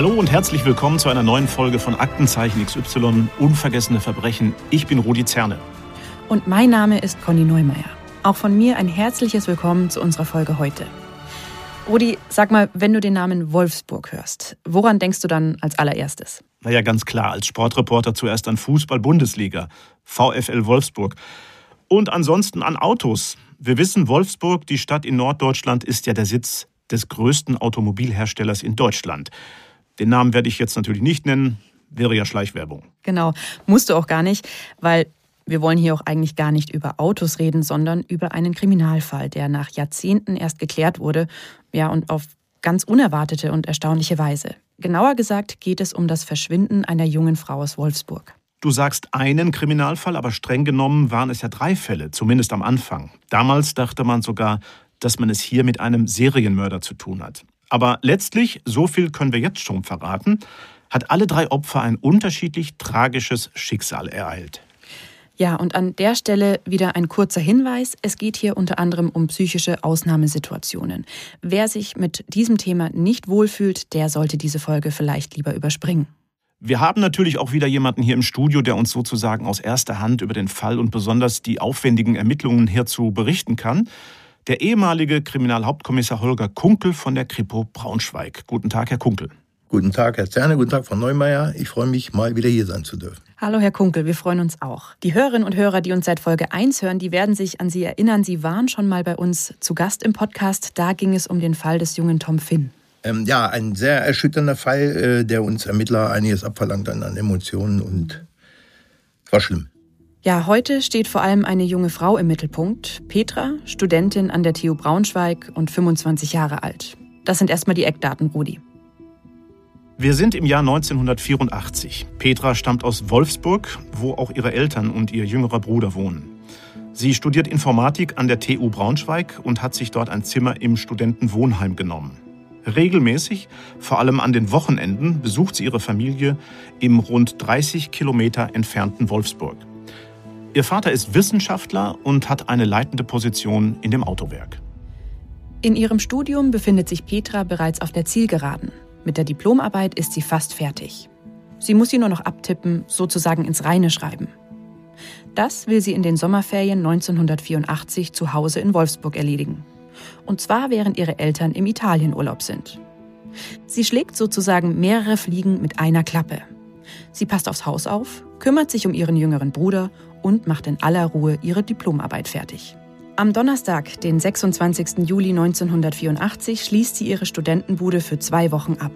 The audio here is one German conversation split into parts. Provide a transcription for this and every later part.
Hallo und herzlich willkommen zu einer neuen Folge von Aktenzeichen XY Unvergessene Verbrechen. Ich bin Rudi Zerne. Und mein Name ist Conny Neumeier. Auch von mir ein herzliches Willkommen zu unserer Folge heute. Rudi, sag mal, wenn du den Namen Wolfsburg hörst, woran denkst du dann als allererstes? Naja, ganz klar, als Sportreporter zuerst an Fußball-Bundesliga, VfL Wolfsburg. Und ansonsten an Autos. Wir wissen, Wolfsburg, die Stadt in Norddeutschland, ist ja der Sitz des größten Automobilherstellers in Deutschland. Den Namen werde ich jetzt natürlich nicht nennen, wäre ja Schleichwerbung. Genau, musst du auch gar nicht, weil wir wollen hier auch eigentlich gar nicht über Autos reden, sondern über einen Kriminalfall, der nach Jahrzehnten erst geklärt wurde, ja, und auf ganz unerwartete und erstaunliche Weise. Genauer gesagt geht es um das Verschwinden einer jungen Frau aus Wolfsburg. Du sagst einen Kriminalfall, aber streng genommen waren es ja drei Fälle, zumindest am Anfang. Damals dachte man sogar, dass man es hier mit einem Serienmörder zu tun hat. Aber letztlich, so viel können wir jetzt schon verraten, hat alle drei Opfer ein unterschiedlich tragisches Schicksal ereilt. Ja, und an der Stelle wieder ein kurzer Hinweis. Es geht hier unter anderem um psychische Ausnahmesituationen. Wer sich mit diesem Thema nicht wohlfühlt, der sollte diese Folge vielleicht lieber überspringen. Wir haben natürlich auch wieder jemanden hier im Studio, der uns sozusagen aus erster Hand über den Fall und besonders die aufwendigen Ermittlungen hierzu berichten kann. Der ehemalige Kriminalhauptkommissar Holger Kunkel von der Kripo Braunschweig. Guten Tag, Herr Kunkel. Guten Tag, Herr Zerne, guten Tag, Frau Neumeier. Ich freue mich, mal wieder hier sein zu dürfen. Hallo, Herr Kunkel, wir freuen uns auch. Die Hörerinnen und Hörer, die uns seit Folge 1 hören, die werden sich an Sie erinnern. Sie waren schon mal bei uns zu Gast im Podcast. Da ging es um den Fall des jungen Tom Finn. Ähm, ja, ein sehr erschütternder Fall, äh, der uns Ermittler einiges abverlangt an, an Emotionen und war schlimm. Ja, heute steht vor allem eine junge Frau im Mittelpunkt. Petra, Studentin an der TU Braunschweig und 25 Jahre alt. Das sind erstmal die Eckdaten, Rudi. Wir sind im Jahr 1984. Petra stammt aus Wolfsburg, wo auch ihre Eltern und ihr jüngerer Bruder wohnen. Sie studiert Informatik an der TU Braunschweig und hat sich dort ein Zimmer im Studentenwohnheim genommen. Regelmäßig, vor allem an den Wochenenden, besucht sie ihre Familie im rund 30 Kilometer entfernten Wolfsburg. Ihr Vater ist Wissenschaftler und hat eine leitende Position in dem Autowerk. In ihrem Studium befindet sich Petra bereits auf der Zielgeraden. Mit der Diplomarbeit ist sie fast fertig. Sie muss sie nur noch abtippen, sozusagen ins Reine schreiben. Das will sie in den Sommerferien 1984 zu Hause in Wolfsburg erledigen. Und zwar während ihre Eltern im Italienurlaub sind. Sie schlägt sozusagen mehrere Fliegen mit einer Klappe. Sie passt aufs Haus auf, kümmert sich um ihren jüngeren Bruder und macht in aller Ruhe ihre Diplomarbeit fertig. Am Donnerstag, den 26. Juli 1984, schließt sie ihre Studentenbude für zwei Wochen ab.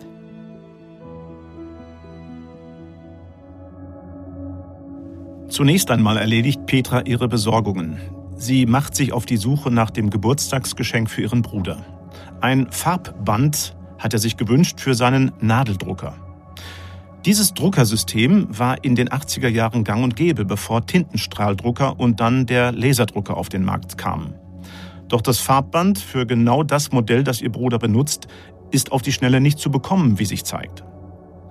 Zunächst einmal erledigt Petra ihre Besorgungen. Sie macht sich auf die Suche nach dem Geburtstagsgeschenk für ihren Bruder. Ein Farbband hat er sich gewünscht für seinen Nadeldrucker. Dieses Druckersystem war in den 80er Jahren gang und gäbe, bevor Tintenstrahldrucker und dann der Laserdrucker auf den Markt kamen. Doch das Farbband für genau das Modell, das ihr Bruder benutzt, ist auf die Schnelle nicht zu bekommen, wie sich zeigt.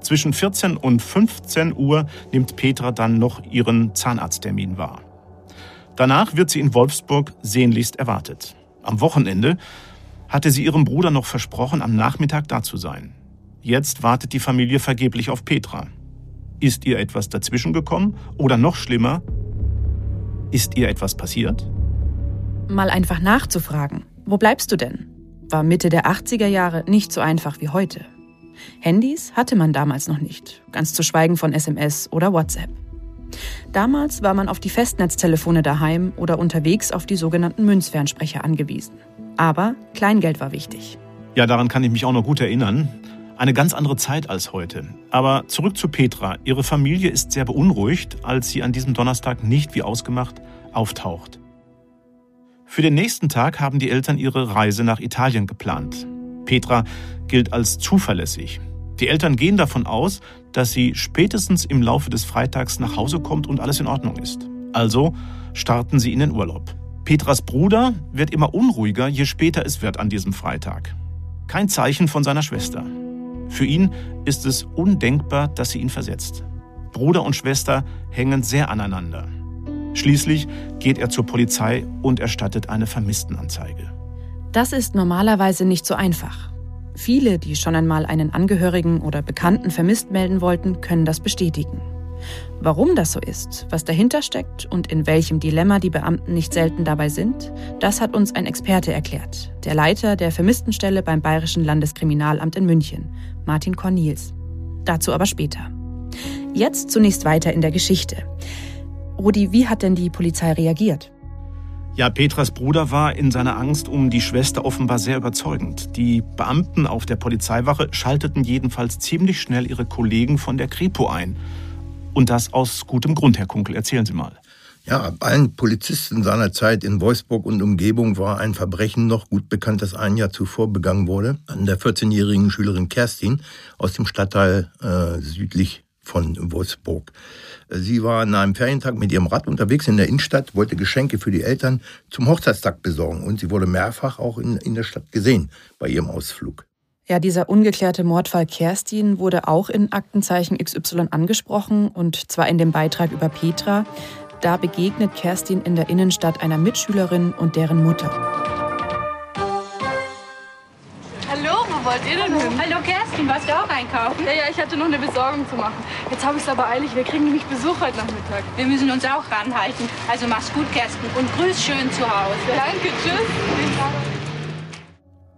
Zwischen 14 und 15 Uhr nimmt Petra dann noch ihren Zahnarzttermin wahr. Danach wird sie in Wolfsburg sehnlichst erwartet. Am Wochenende hatte sie ihrem Bruder noch versprochen, am Nachmittag da zu sein. Jetzt wartet die Familie vergeblich auf Petra. Ist ihr etwas dazwischen gekommen? Oder noch schlimmer, ist ihr etwas passiert? Mal einfach nachzufragen. Wo bleibst du denn? War Mitte der 80er Jahre nicht so einfach wie heute. Handys hatte man damals noch nicht, ganz zu schweigen von SMS oder WhatsApp. Damals war man auf die Festnetztelefone daheim oder unterwegs auf die sogenannten Münzfernsprecher angewiesen. Aber Kleingeld war wichtig. Ja, daran kann ich mich auch noch gut erinnern. Eine ganz andere Zeit als heute. Aber zurück zu Petra. Ihre Familie ist sehr beunruhigt, als sie an diesem Donnerstag nicht wie ausgemacht auftaucht. Für den nächsten Tag haben die Eltern ihre Reise nach Italien geplant. Petra gilt als zuverlässig. Die Eltern gehen davon aus, dass sie spätestens im Laufe des Freitags nach Hause kommt und alles in Ordnung ist. Also starten sie in den Urlaub. Petras Bruder wird immer unruhiger, je später es wird an diesem Freitag. Kein Zeichen von seiner Schwester. Für ihn ist es undenkbar, dass sie ihn versetzt. Bruder und Schwester hängen sehr aneinander. Schließlich geht er zur Polizei und erstattet eine Vermisstenanzeige. Das ist normalerweise nicht so einfach. Viele, die schon einmal einen Angehörigen oder Bekannten vermisst melden wollten, können das bestätigen. Warum das so ist, was dahinter steckt und in welchem Dilemma die Beamten nicht selten dabei sind, das hat uns ein Experte erklärt, der Leiter der Vermisstenstelle beim Bayerischen Landeskriminalamt in München, Martin Cornils. Dazu aber später. Jetzt zunächst weiter in der Geschichte. Rudi, wie hat denn die Polizei reagiert? Ja, Petras Bruder war in seiner Angst um die Schwester offenbar sehr überzeugend. Die Beamten auf der Polizeiwache schalteten jedenfalls ziemlich schnell ihre Kollegen von der Kripo ein. Und das aus gutem Grund, Herr Kunkel. Erzählen Sie mal. Ja, allen Polizisten seiner Zeit in Wolfsburg und Umgebung war ein Verbrechen noch gut bekannt, das ein Jahr zuvor begangen wurde, an der 14-jährigen Schülerin Kerstin aus dem Stadtteil äh, südlich von Wolfsburg. Sie war an einem Ferientag mit ihrem Rad unterwegs in der Innenstadt, wollte Geschenke für die Eltern zum Hochzeitstag besorgen und sie wurde mehrfach auch in, in der Stadt gesehen bei ihrem Ausflug. Ja, dieser ungeklärte Mordfall Kerstin wurde auch in Aktenzeichen XY angesprochen und zwar in dem Beitrag über Petra. Da begegnet Kerstin in der Innenstadt einer Mitschülerin und deren Mutter. wollt ihr denn hin? Hallo Kerstin, warst du auch einkaufen? Ja, ja, ich hatte noch eine Besorgung zu machen. Jetzt habe ich es aber eilig. Wir kriegen nämlich Besuch heute Nachmittag. Wir müssen uns auch ranhalten. Also mach's gut, Kerstin. Und grüß schön zu Hause. Danke, tschüss.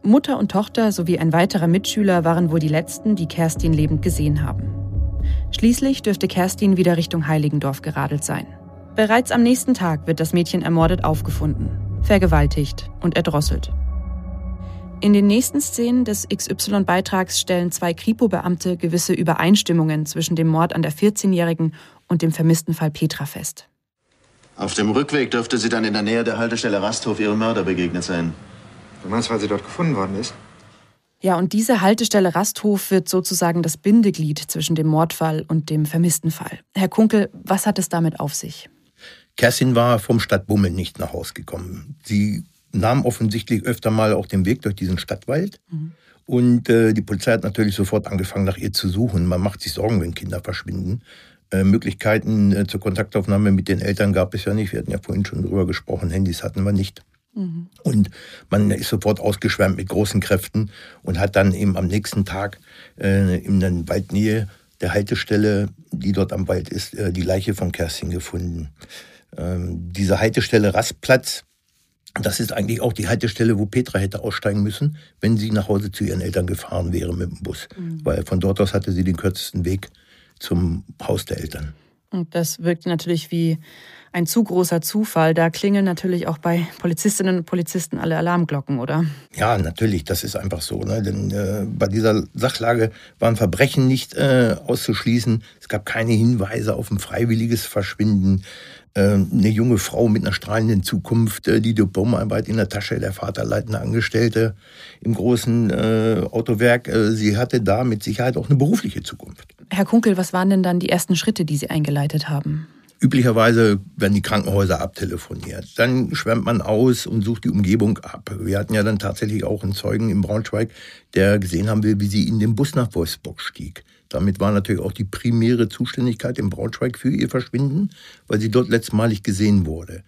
Mutter und Tochter sowie ein weiterer Mitschüler waren wohl die letzten, die Kerstin lebend gesehen haben. Schließlich dürfte Kerstin wieder Richtung Heiligendorf geradelt sein. Bereits am nächsten Tag wird das Mädchen ermordet aufgefunden, vergewaltigt und erdrosselt. In den nächsten Szenen des XY-Beitrags stellen zwei Kripo-Beamte gewisse Übereinstimmungen zwischen dem Mord an der 14-Jährigen und dem vermissten Fall Petra fest. Auf dem Rückweg dürfte sie dann in der Nähe der Haltestelle Rasthof ihrem Mörder begegnet sein. Du meinst, weil sie dort gefunden worden ist? Ja, und diese Haltestelle Rasthof wird sozusagen das Bindeglied zwischen dem Mordfall und dem vermissten Fall. Herr Kunkel, was hat es damit auf sich? Kerstin war vom Stadtbummel nicht nach Hause gekommen. Sie nahm offensichtlich öfter mal auch den Weg durch diesen Stadtwald. Mhm. Und äh, die Polizei hat natürlich sofort angefangen, nach ihr zu suchen. Man macht sich Sorgen, wenn Kinder verschwinden. Äh, Möglichkeiten äh, zur Kontaktaufnahme mit den Eltern gab es ja nicht. Wir hatten ja vorhin schon drüber gesprochen, Handys hatten wir nicht. Mhm. Und man ist sofort ausgeschwärmt mit großen Kräften und hat dann eben am nächsten Tag äh, in der Waldnähe der Haltestelle, die dort am Wald ist, äh, die Leiche von Kerstin gefunden. Ähm, diese Haltestelle Rastplatz das ist eigentlich auch die Haltestelle, wo Petra hätte aussteigen müssen, wenn sie nach Hause zu ihren Eltern gefahren wäre mit dem Bus. Mhm. Weil von dort aus hatte sie den kürzesten Weg zum Haus der Eltern. Und das wirkt natürlich wie ein zu großer Zufall. Da klingeln natürlich auch bei Polizistinnen und Polizisten alle Alarmglocken, oder? Ja, natürlich, das ist einfach so. Ne? Denn äh, bei dieser Sachlage waren Verbrechen nicht äh, auszuschließen. Es gab keine Hinweise auf ein freiwilliges Verschwinden. Ähm, eine junge Frau mit einer strahlenden Zukunft, äh, die Diplomarbeit in der Tasche, der Vater leitende Angestellte im großen äh, Autowerk. Äh, sie hatte da mit Sicherheit auch eine berufliche Zukunft. Herr Kunkel, was waren denn dann die ersten Schritte, die Sie eingeleitet haben? Üblicherweise werden die Krankenhäuser abtelefoniert. Dann schwärmt man aus und sucht die Umgebung ab. Wir hatten ja dann tatsächlich auch einen Zeugen in Braunschweig, der gesehen haben will, wie sie in den Bus nach Wolfsburg stieg. Damit war natürlich auch die primäre Zuständigkeit in Braunschweig für ihr Verschwinden, weil sie dort letztmalig gesehen wurde.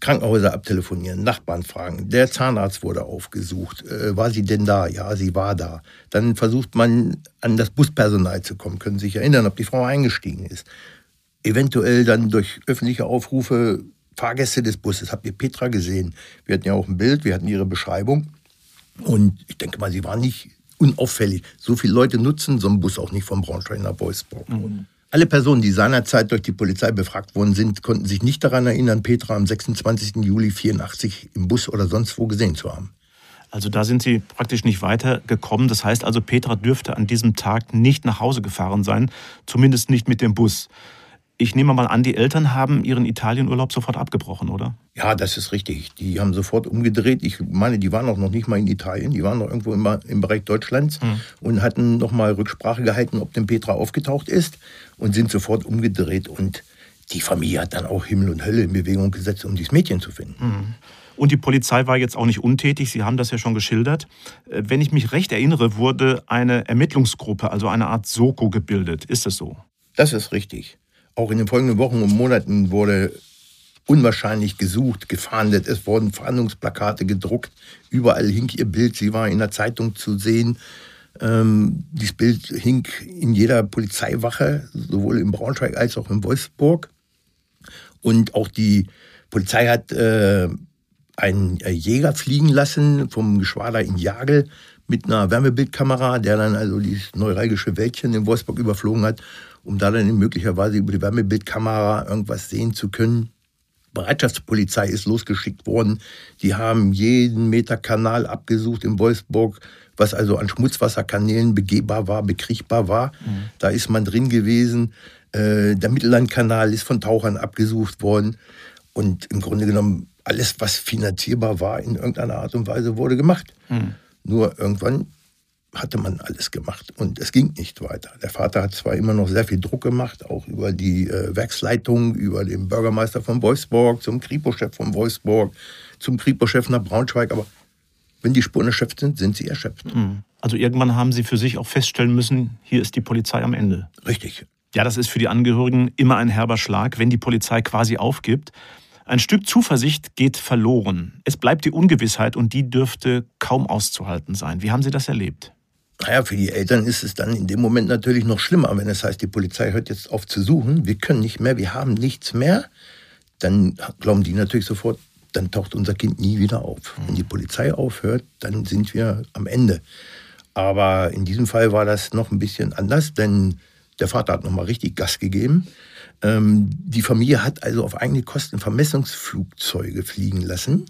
Krankenhäuser abtelefonieren, Nachbarn fragen. Der Zahnarzt wurde aufgesucht. Äh, war sie denn da? Ja, sie war da. Dann versucht man, an das Buspersonal zu kommen. Können Sie sich erinnern, ob die Frau eingestiegen ist. Eventuell dann durch öffentliche Aufrufe Fahrgäste des Busses. Habt ihr Petra gesehen? Wir hatten ja auch ein Bild, wir hatten ihre Beschreibung. Und ich denke mal, sie war nicht unauffällig. So viele Leute nutzen so einen Bus auch nicht von Braunschweig nach Wolfsburg. Mhm. Alle Personen, die seinerzeit durch die Polizei befragt worden sind, konnten sich nicht daran erinnern, Petra am 26. Juli 84 im Bus oder sonst wo gesehen zu haben. Also da sind Sie praktisch nicht weitergekommen. Das heißt also, Petra dürfte an diesem Tag nicht nach Hause gefahren sein, zumindest nicht mit dem Bus. Ich nehme mal an, die Eltern haben ihren Italienurlaub sofort abgebrochen, oder? Ja, das ist richtig. Die haben sofort umgedreht. Ich meine, die waren auch noch nicht mal in Italien, die waren noch irgendwo im, im Bereich Deutschlands mhm. und hatten noch mal Rücksprache gehalten, ob denn Petra aufgetaucht ist und sind sofort umgedreht. Und die Familie hat dann auch Himmel und Hölle in Bewegung gesetzt, um dieses Mädchen zu finden. Mhm. Und die Polizei war jetzt auch nicht untätig, Sie haben das ja schon geschildert. Äh, wenn ich mich recht erinnere, wurde eine Ermittlungsgruppe, also eine Art Soko gebildet. Ist das so? Das ist richtig. Auch in den folgenden Wochen und Monaten wurde unwahrscheinlich gesucht, gefahndet. Es wurden Fahndungsplakate gedruckt. Überall hing ihr Bild. Sie war in der Zeitung zu sehen. Ähm, dieses Bild hing in jeder Polizeiwache, sowohl in Braunschweig als auch in Wolfsburg. Und auch die Polizei hat äh, einen Jäger fliegen lassen vom Geschwader in Jagel mit einer Wärmebildkamera, der dann also dieses neuralgische Wäldchen in Wolfsburg überflogen hat, um da dann möglicherweise über die Wärmebildkamera irgendwas sehen zu können. Bereitschaftspolizei ist losgeschickt worden. Die haben jeden Meter Kanal abgesucht in Wolfsburg, was also an Schmutzwasserkanälen begehbar war, bekriegbar war. Mhm. Da ist man drin gewesen. Äh, der Mittellandkanal ist von Tauchern abgesucht worden. Und im Grunde genommen alles, was finanzierbar war, in irgendeiner Art und Weise wurde gemacht. Mhm. Nur irgendwann hatte man alles gemacht und es ging nicht weiter. Der Vater hat zwar immer noch sehr viel Druck gemacht, auch über die äh, Werksleitung, über den Bürgermeister von Wolfsburg, zum Kripo-Chef von Wolfsburg, zum Kripo-Chef nach Braunschweig, aber wenn die Spuren erschöpft sind, sind sie erschöpft. Hm. Also irgendwann haben Sie für sich auch feststellen müssen, hier ist die Polizei am Ende. Richtig. Ja, das ist für die Angehörigen immer ein herber Schlag, wenn die Polizei quasi aufgibt. Ein Stück Zuversicht geht verloren. Es bleibt die Ungewissheit und die dürfte kaum auszuhalten sein. Wie haben Sie das erlebt? Naja, für die Eltern ist es dann in dem Moment natürlich noch schlimmer, wenn es heißt, die Polizei hört jetzt auf zu suchen, wir können nicht mehr, wir haben nichts mehr. Dann glauben die natürlich sofort, dann taucht unser Kind nie wieder auf. Wenn die Polizei aufhört, dann sind wir am Ende. Aber in diesem Fall war das noch ein bisschen anders, denn der Vater hat nochmal richtig Gas gegeben. Ähm, die Familie hat also auf eigene Kosten Vermessungsflugzeuge fliegen lassen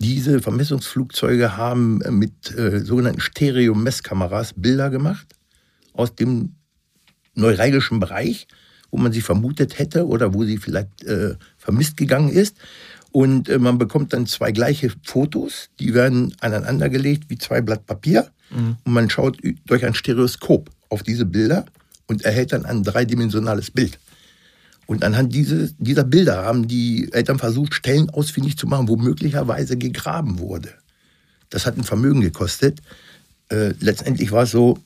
diese Vermessungsflugzeuge haben äh, mit äh, sogenannten Stereo-Messkameras Bilder gemacht aus dem neuralgischen Bereich, wo man sie vermutet hätte oder wo sie vielleicht äh, vermisst gegangen ist. Und äh, man bekommt dann zwei gleiche Fotos, die werden aneinandergelegt wie zwei Blatt Papier. Mhm. Und man schaut durch ein Stereoskop auf diese Bilder und erhält dann ein dreidimensionales Bild. Und anhand dieses, dieser Bilder haben die Eltern versucht, Stellen ausfindig zu machen, wo möglicherweise gegraben wurde. Das hat ein Vermögen gekostet. Äh, letztendlich war es so,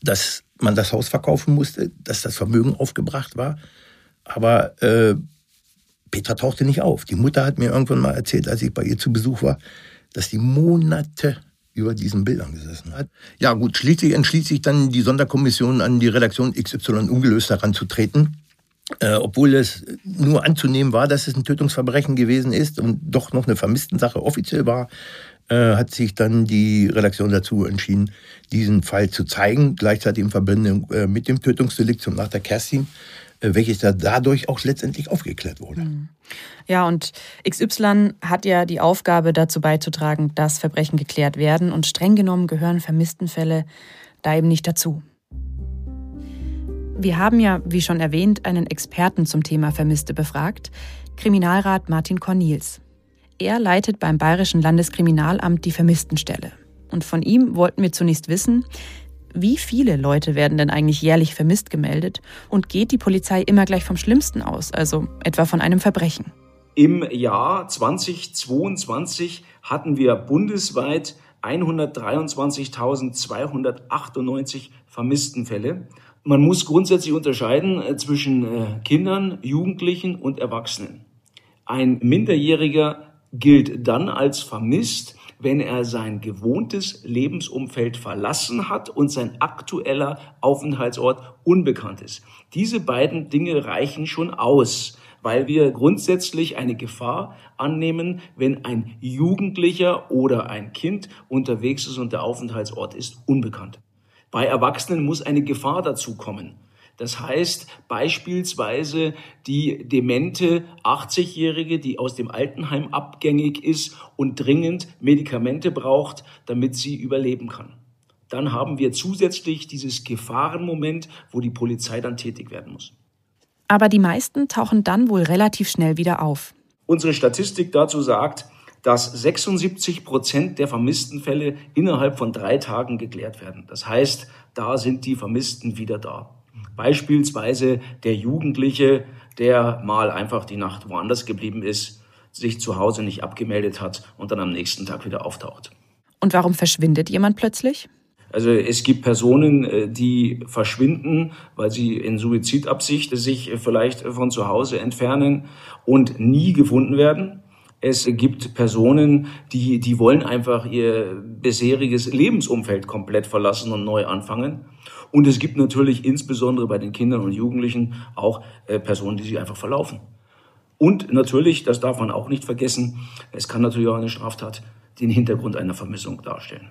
dass man das Haus verkaufen musste, dass das Vermögen aufgebracht war. Aber äh, Petra tauchte nicht auf. Die Mutter hat mir irgendwann mal erzählt, als ich bei ihr zu Besuch war, dass die Monate über diesen Bildern gesessen hat. Ja gut, schließlich entschließt sich dann die Sonderkommission an die Redaktion XY ungelöst heranzutreten äh, obwohl es nur anzunehmen war, dass es ein Tötungsverbrechen gewesen ist und doch noch eine Vermisstensache offiziell war, äh, hat sich dann die Redaktion dazu entschieden, diesen Fall zu zeigen, gleichzeitig in Verbindung äh, mit dem Tötungsdelikt zum Nach der Kerstin, äh, welches da dadurch auch letztendlich aufgeklärt wurde. Hm. Ja, und XY hat ja die Aufgabe dazu beizutragen, dass Verbrechen geklärt werden und streng genommen gehören Vermisstenfälle da eben nicht dazu. Wir haben ja, wie schon erwähnt, einen Experten zum Thema Vermisste befragt, Kriminalrat Martin Cornils. Er leitet beim Bayerischen Landeskriminalamt die Vermisstenstelle. Und von ihm wollten wir zunächst wissen, wie viele Leute werden denn eigentlich jährlich vermisst gemeldet und geht die Polizei immer gleich vom Schlimmsten aus, also etwa von einem Verbrechen? Im Jahr 2022 hatten wir bundesweit 123.298 Vermisstenfälle. Man muss grundsätzlich unterscheiden äh, zwischen äh, Kindern, Jugendlichen und Erwachsenen. Ein Minderjähriger gilt dann als vermisst, wenn er sein gewohntes Lebensumfeld verlassen hat und sein aktueller Aufenthaltsort unbekannt ist. Diese beiden Dinge reichen schon aus, weil wir grundsätzlich eine Gefahr annehmen, wenn ein Jugendlicher oder ein Kind unterwegs ist und der Aufenthaltsort ist unbekannt. Bei Erwachsenen muss eine Gefahr dazukommen. Das heißt beispielsweise die demente 80-Jährige, die aus dem Altenheim abgängig ist und dringend Medikamente braucht, damit sie überleben kann. Dann haben wir zusätzlich dieses Gefahrenmoment, wo die Polizei dann tätig werden muss. Aber die meisten tauchen dann wohl relativ schnell wieder auf. Unsere Statistik dazu sagt, dass 76 Prozent der vermissten Fälle innerhalb von drei Tagen geklärt werden. Das heißt, da sind die Vermissten wieder da. Beispielsweise der Jugendliche, der mal einfach die Nacht woanders geblieben ist, sich zu Hause nicht abgemeldet hat und dann am nächsten Tag wieder auftaucht. Und warum verschwindet jemand plötzlich? Also es gibt Personen, äh, die verschwinden, weil sie in Suizidabsicht sich vielleicht von zu Hause entfernen und nie gefunden werden. Es gibt Personen, die, die wollen einfach ihr bisheriges Lebensumfeld komplett verlassen und neu anfangen. Und es gibt natürlich insbesondere bei den Kindern und Jugendlichen auch äh, Personen, die sich einfach verlaufen. Und natürlich, das darf man auch nicht vergessen, es kann natürlich auch eine Straftat den Hintergrund einer Vermissung darstellen.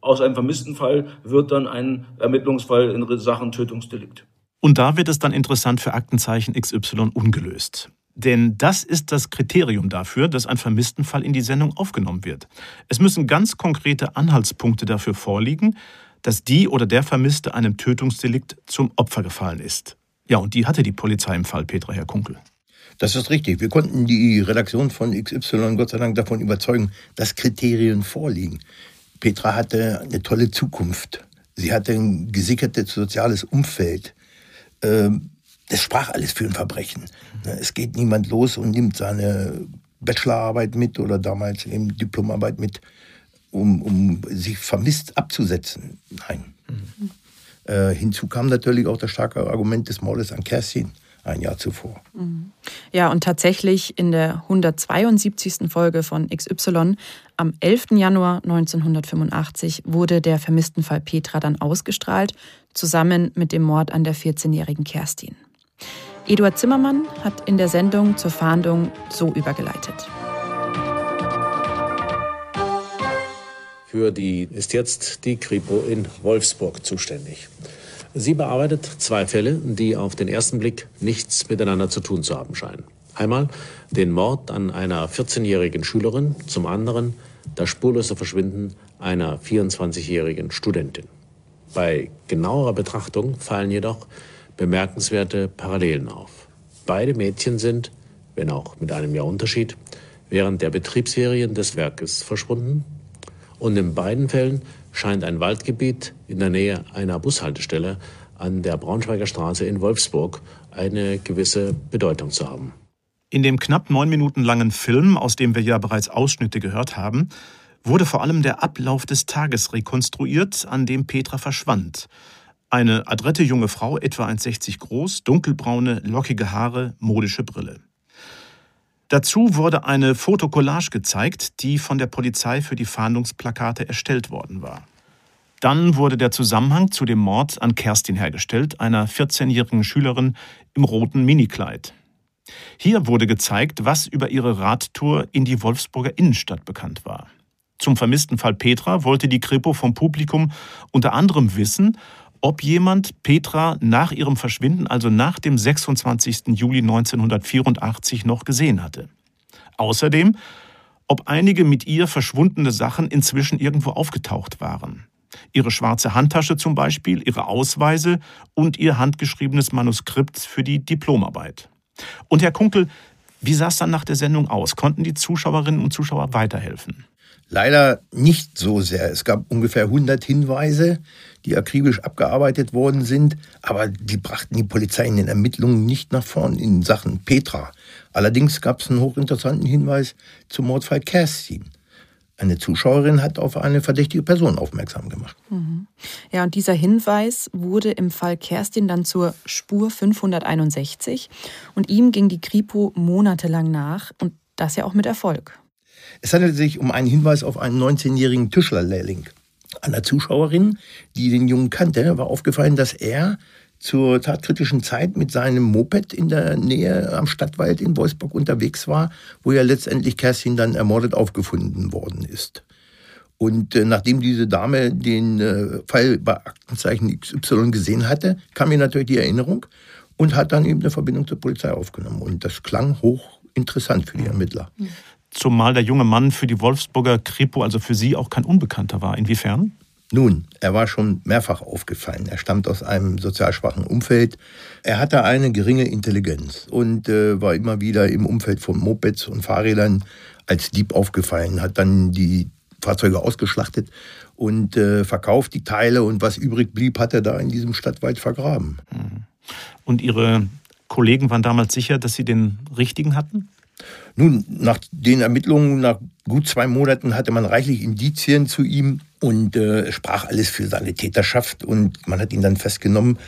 Aus einem vermissten Fall wird dann ein Ermittlungsfall in Sachen Tötungsdelikt. Und da wird es dann interessant für Aktenzeichen XY ungelöst. Denn das ist das Kriterium dafür, dass ein Vermisstenfall in die Sendung aufgenommen wird. Es müssen ganz konkrete Anhaltspunkte dafür vorliegen, dass die oder der Vermisste einem Tötungsdelikt zum Opfer gefallen ist. Ja, und die hatte die Polizei im Fall Petra Herr Kunkel. Das ist richtig. Wir konnten die Redaktion von XY Gott sei Dank davon überzeugen, dass Kriterien vorliegen. Petra hatte eine tolle Zukunft. Sie hatte ein gesichertes soziales Umfeld. Ähm, das sprach alles für ein Verbrechen. Ne, es geht niemand los und nimmt seine Bachelorarbeit mit oder damals eben Diplomarbeit mit, um, um sich vermisst abzusetzen. Nein. Mhm. Äh, hinzu kam natürlich auch das starke Argument des Mordes an Kerstin ein Jahr zuvor. Mhm. Ja, und tatsächlich in der 172. Folge von XY am 11. Januar 1985 wurde der Vermisstenfall Petra dann ausgestrahlt, zusammen mit dem Mord an der 14-jährigen Kerstin. Eduard Zimmermann hat in der Sendung zur Fahndung so übergeleitet. Für die ist jetzt die Kripo in Wolfsburg zuständig. Sie bearbeitet zwei Fälle, die auf den ersten Blick nichts miteinander zu tun zu haben scheinen. Einmal den Mord an einer 14-jährigen Schülerin, zum anderen das spurlose Verschwinden einer 24-jährigen Studentin. Bei genauerer Betrachtung fallen jedoch bemerkenswerte Parallelen auf. Beide Mädchen sind, wenn auch mit einem Jahr Unterschied, während der Betriebsserien des Werkes verschwunden. Und in beiden Fällen scheint ein Waldgebiet in der Nähe einer Bushaltestelle an der Braunschweiger Straße in Wolfsburg eine gewisse Bedeutung zu haben. In dem knapp neun Minuten langen Film, aus dem wir ja bereits Ausschnitte gehört haben, wurde vor allem der Ablauf des Tages rekonstruiert, an dem Petra verschwand. Eine adrette junge Frau, etwa 1,60 groß, dunkelbraune, lockige Haare, modische Brille. Dazu wurde eine Fotokollage gezeigt, die von der Polizei für die Fahndungsplakate erstellt worden war. Dann wurde der Zusammenhang zu dem Mord an Kerstin hergestellt, einer 14-jährigen Schülerin im roten Minikleid. Hier wurde gezeigt, was über ihre Radtour in die Wolfsburger Innenstadt bekannt war. Zum vermissten Fall Petra wollte die Kripo vom Publikum unter anderem wissen, ob jemand Petra nach ihrem Verschwinden, also nach dem 26. Juli 1984, noch gesehen hatte. Außerdem, ob einige mit ihr verschwundene Sachen inzwischen irgendwo aufgetaucht waren. Ihre schwarze Handtasche zum Beispiel, ihre Ausweise und ihr handgeschriebenes Manuskript für die Diplomarbeit. Und Herr Kunkel, wie sah es dann nach der Sendung aus? Konnten die Zuschauerinnen und Zuschauer weiterhelfen? Leider nicht so sehr. Es gab ungefähr 100 Hinweise, die akribisch abgearbeitet worden sind, aber die brachten die Polizei in den Ermittlungen nicht nach vorn in Sachen Petra. Allerdings gab es einen hochinteressanten Hinweis zum Mordfall Kerstin. Eine Zuschauerin hat auf eine verdächtige Person aufmerksam gemacht. Mhm. Ja, und dieser Hinweis wurde im Fall Kerstin dann zur Spur 561 und ihm ging die Kripo monatelang nach und das ja auch mit Erfolg. Es handelt sich um einen Hinweis auf einen 19-jährigen Tischlerlehrling. Einer Zuschauerin, die den Jungen kannte, war aufgefallen, dass er zur tatkritischen Zeit mit seinem Moped in der Nähe am Stadtwald in Wolfsburg unterwegs war, wo ja letztendlich Kerstin dann ermordet aufgefunden worden ist. Und äh, nachdem diese Dame den äh, Fall bei Aktenzeichen XY gesehen hatte, kam mir natürlich die Erinnerung und hat dann eben eine Verbindung zur Polizei aufgenommen. Und das klang hoch interessant für die Ermittler. Zumal der junge Mann für die Wolfsburger Kripo, also für Sie, auch kein Unbekannter war. Inwiefern? Nun, er war schon mehrfach aufgefallen. Er stammt aus einem sozial schwachen Umfeld. Er hatte eine geringe Intelligenz und äh, war immer wieder im Umfeld von Mopeds und Fahrrädern als Dieb aufgefallen, hat dann die Fahrzeuge ausgeschlachtet und äh, verkauft die Teile und was übrig blieb, hat er da in diesem Stadtwald vergraben. Und Ihre Kollegen waren damals sicher, dass Sie den richtigen hatten? Nun, nach den Ermittlungen, nach gut zwei Monaten hatte man reichlich Indizien zu ihm und äh, sprach alles für seine Täterschaft und man hat ihn dann festgenommen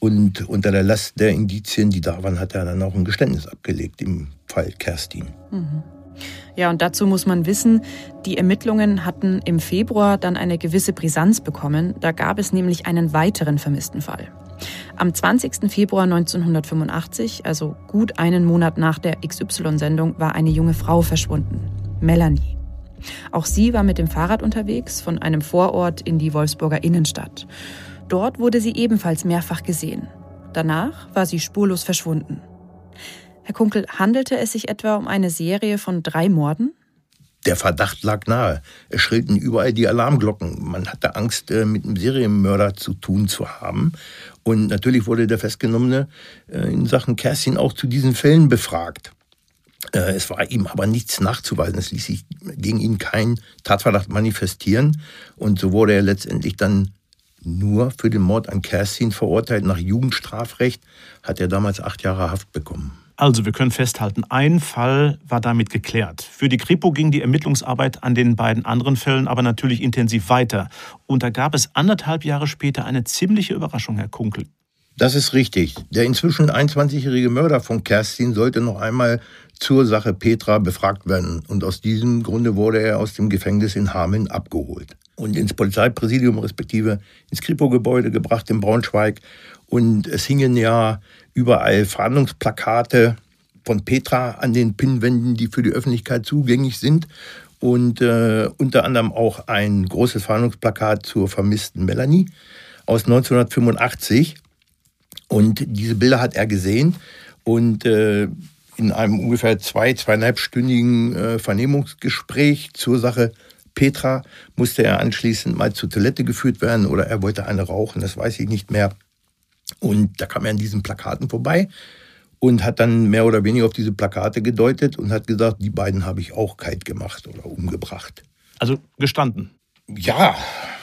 und unter der Last der Indizien, die da waren, hat er dann auch ein Geständnis abgelegt im Fall Kerstin. Mhm. Ja, und dazu muss man wissen, die Ermittlungen hatten im Februar dann eine gewisse Brisanz bekommen. Da gab es nämlich einen weiteren vermissten Fall. Am 20. Februar 1985, also gut einen Monat nach der XY-Sendung, war eine junge Frau verschwunden. Melanie. Auch sie war mit dem Fahrrad unterwegs von einem Vorort in die Wolfsburger Innenstadt. Dort wurde sie ebenfalls mehrfach gesehen. Danach war sie spurlos verschwunden. Herr Kunkel, handelte es sich etwa um eine Serie von drei Morden? Der Verdacht lag nahe. Es schrillten überall die Alarmglocken. Man hatte Angst, äh, mit einem Serienmörder zu tun zu haben. Und natürlich wurde der Festgenommene äh, in Sachen Kerstin auch zu diesen Fällen befragt. Äh, es war ihm aber nichts nachzuweisen. Es ließ sich gegen ihn kein Tatverdacht manifestieren. Und so wurde er letztendlich dann nur für den Mord an Kerstin verurteilt. Nach Jugendstrafrecht hat er damals acht Jahre Haft bekommen. Also, wir können festhalten, ein Fall war damit geklärt. Für die Kripo ging die Ermittlungsarbeit an den beiden anderen Fällen aber natürlich intensiv weiter. Und da gab es anderthalb Jahre später eine ziemliche Überraschung, Herr Kunkel. Das ist richtig. Der inzwischen 21-jährige Mörder von Kerstin sollte noch einmal zur Sache Petra befragt werden. Und aus diesem Grunde wurde er aus dem Gefängnis in Hameln abgeholt und ins Polizeipräsidium respektive ins Kripo-Gebäude gebracht in Braunschweig. Und es hingen ja überall Fahndungsplakate von Petra an den Pinnwänden, die für die Öffentlichkeit zugänglich sind. Und äh, unter anderem auch ein großes Fahndungsplakat zur vermissten Melanie aus 1985. Und diese Bilder hat er gesehen und äh, in einem ungefähr zwei, zweieinhalbstündigen äh, Vernehmungsgespräch zur Sache Petra musste er anschließend mal zur Toilette geführt werden oder er wollte eine rauchen, das weiß ich nicht mehr. Und da kam er an diesen Plakaten vorbei und hat dann mehr oder weniger auf diese Plakate gedeutet und hat gesagt, die beiden habe ich auch kalt gemacht oder umgebracht. Also gestanden? Ja,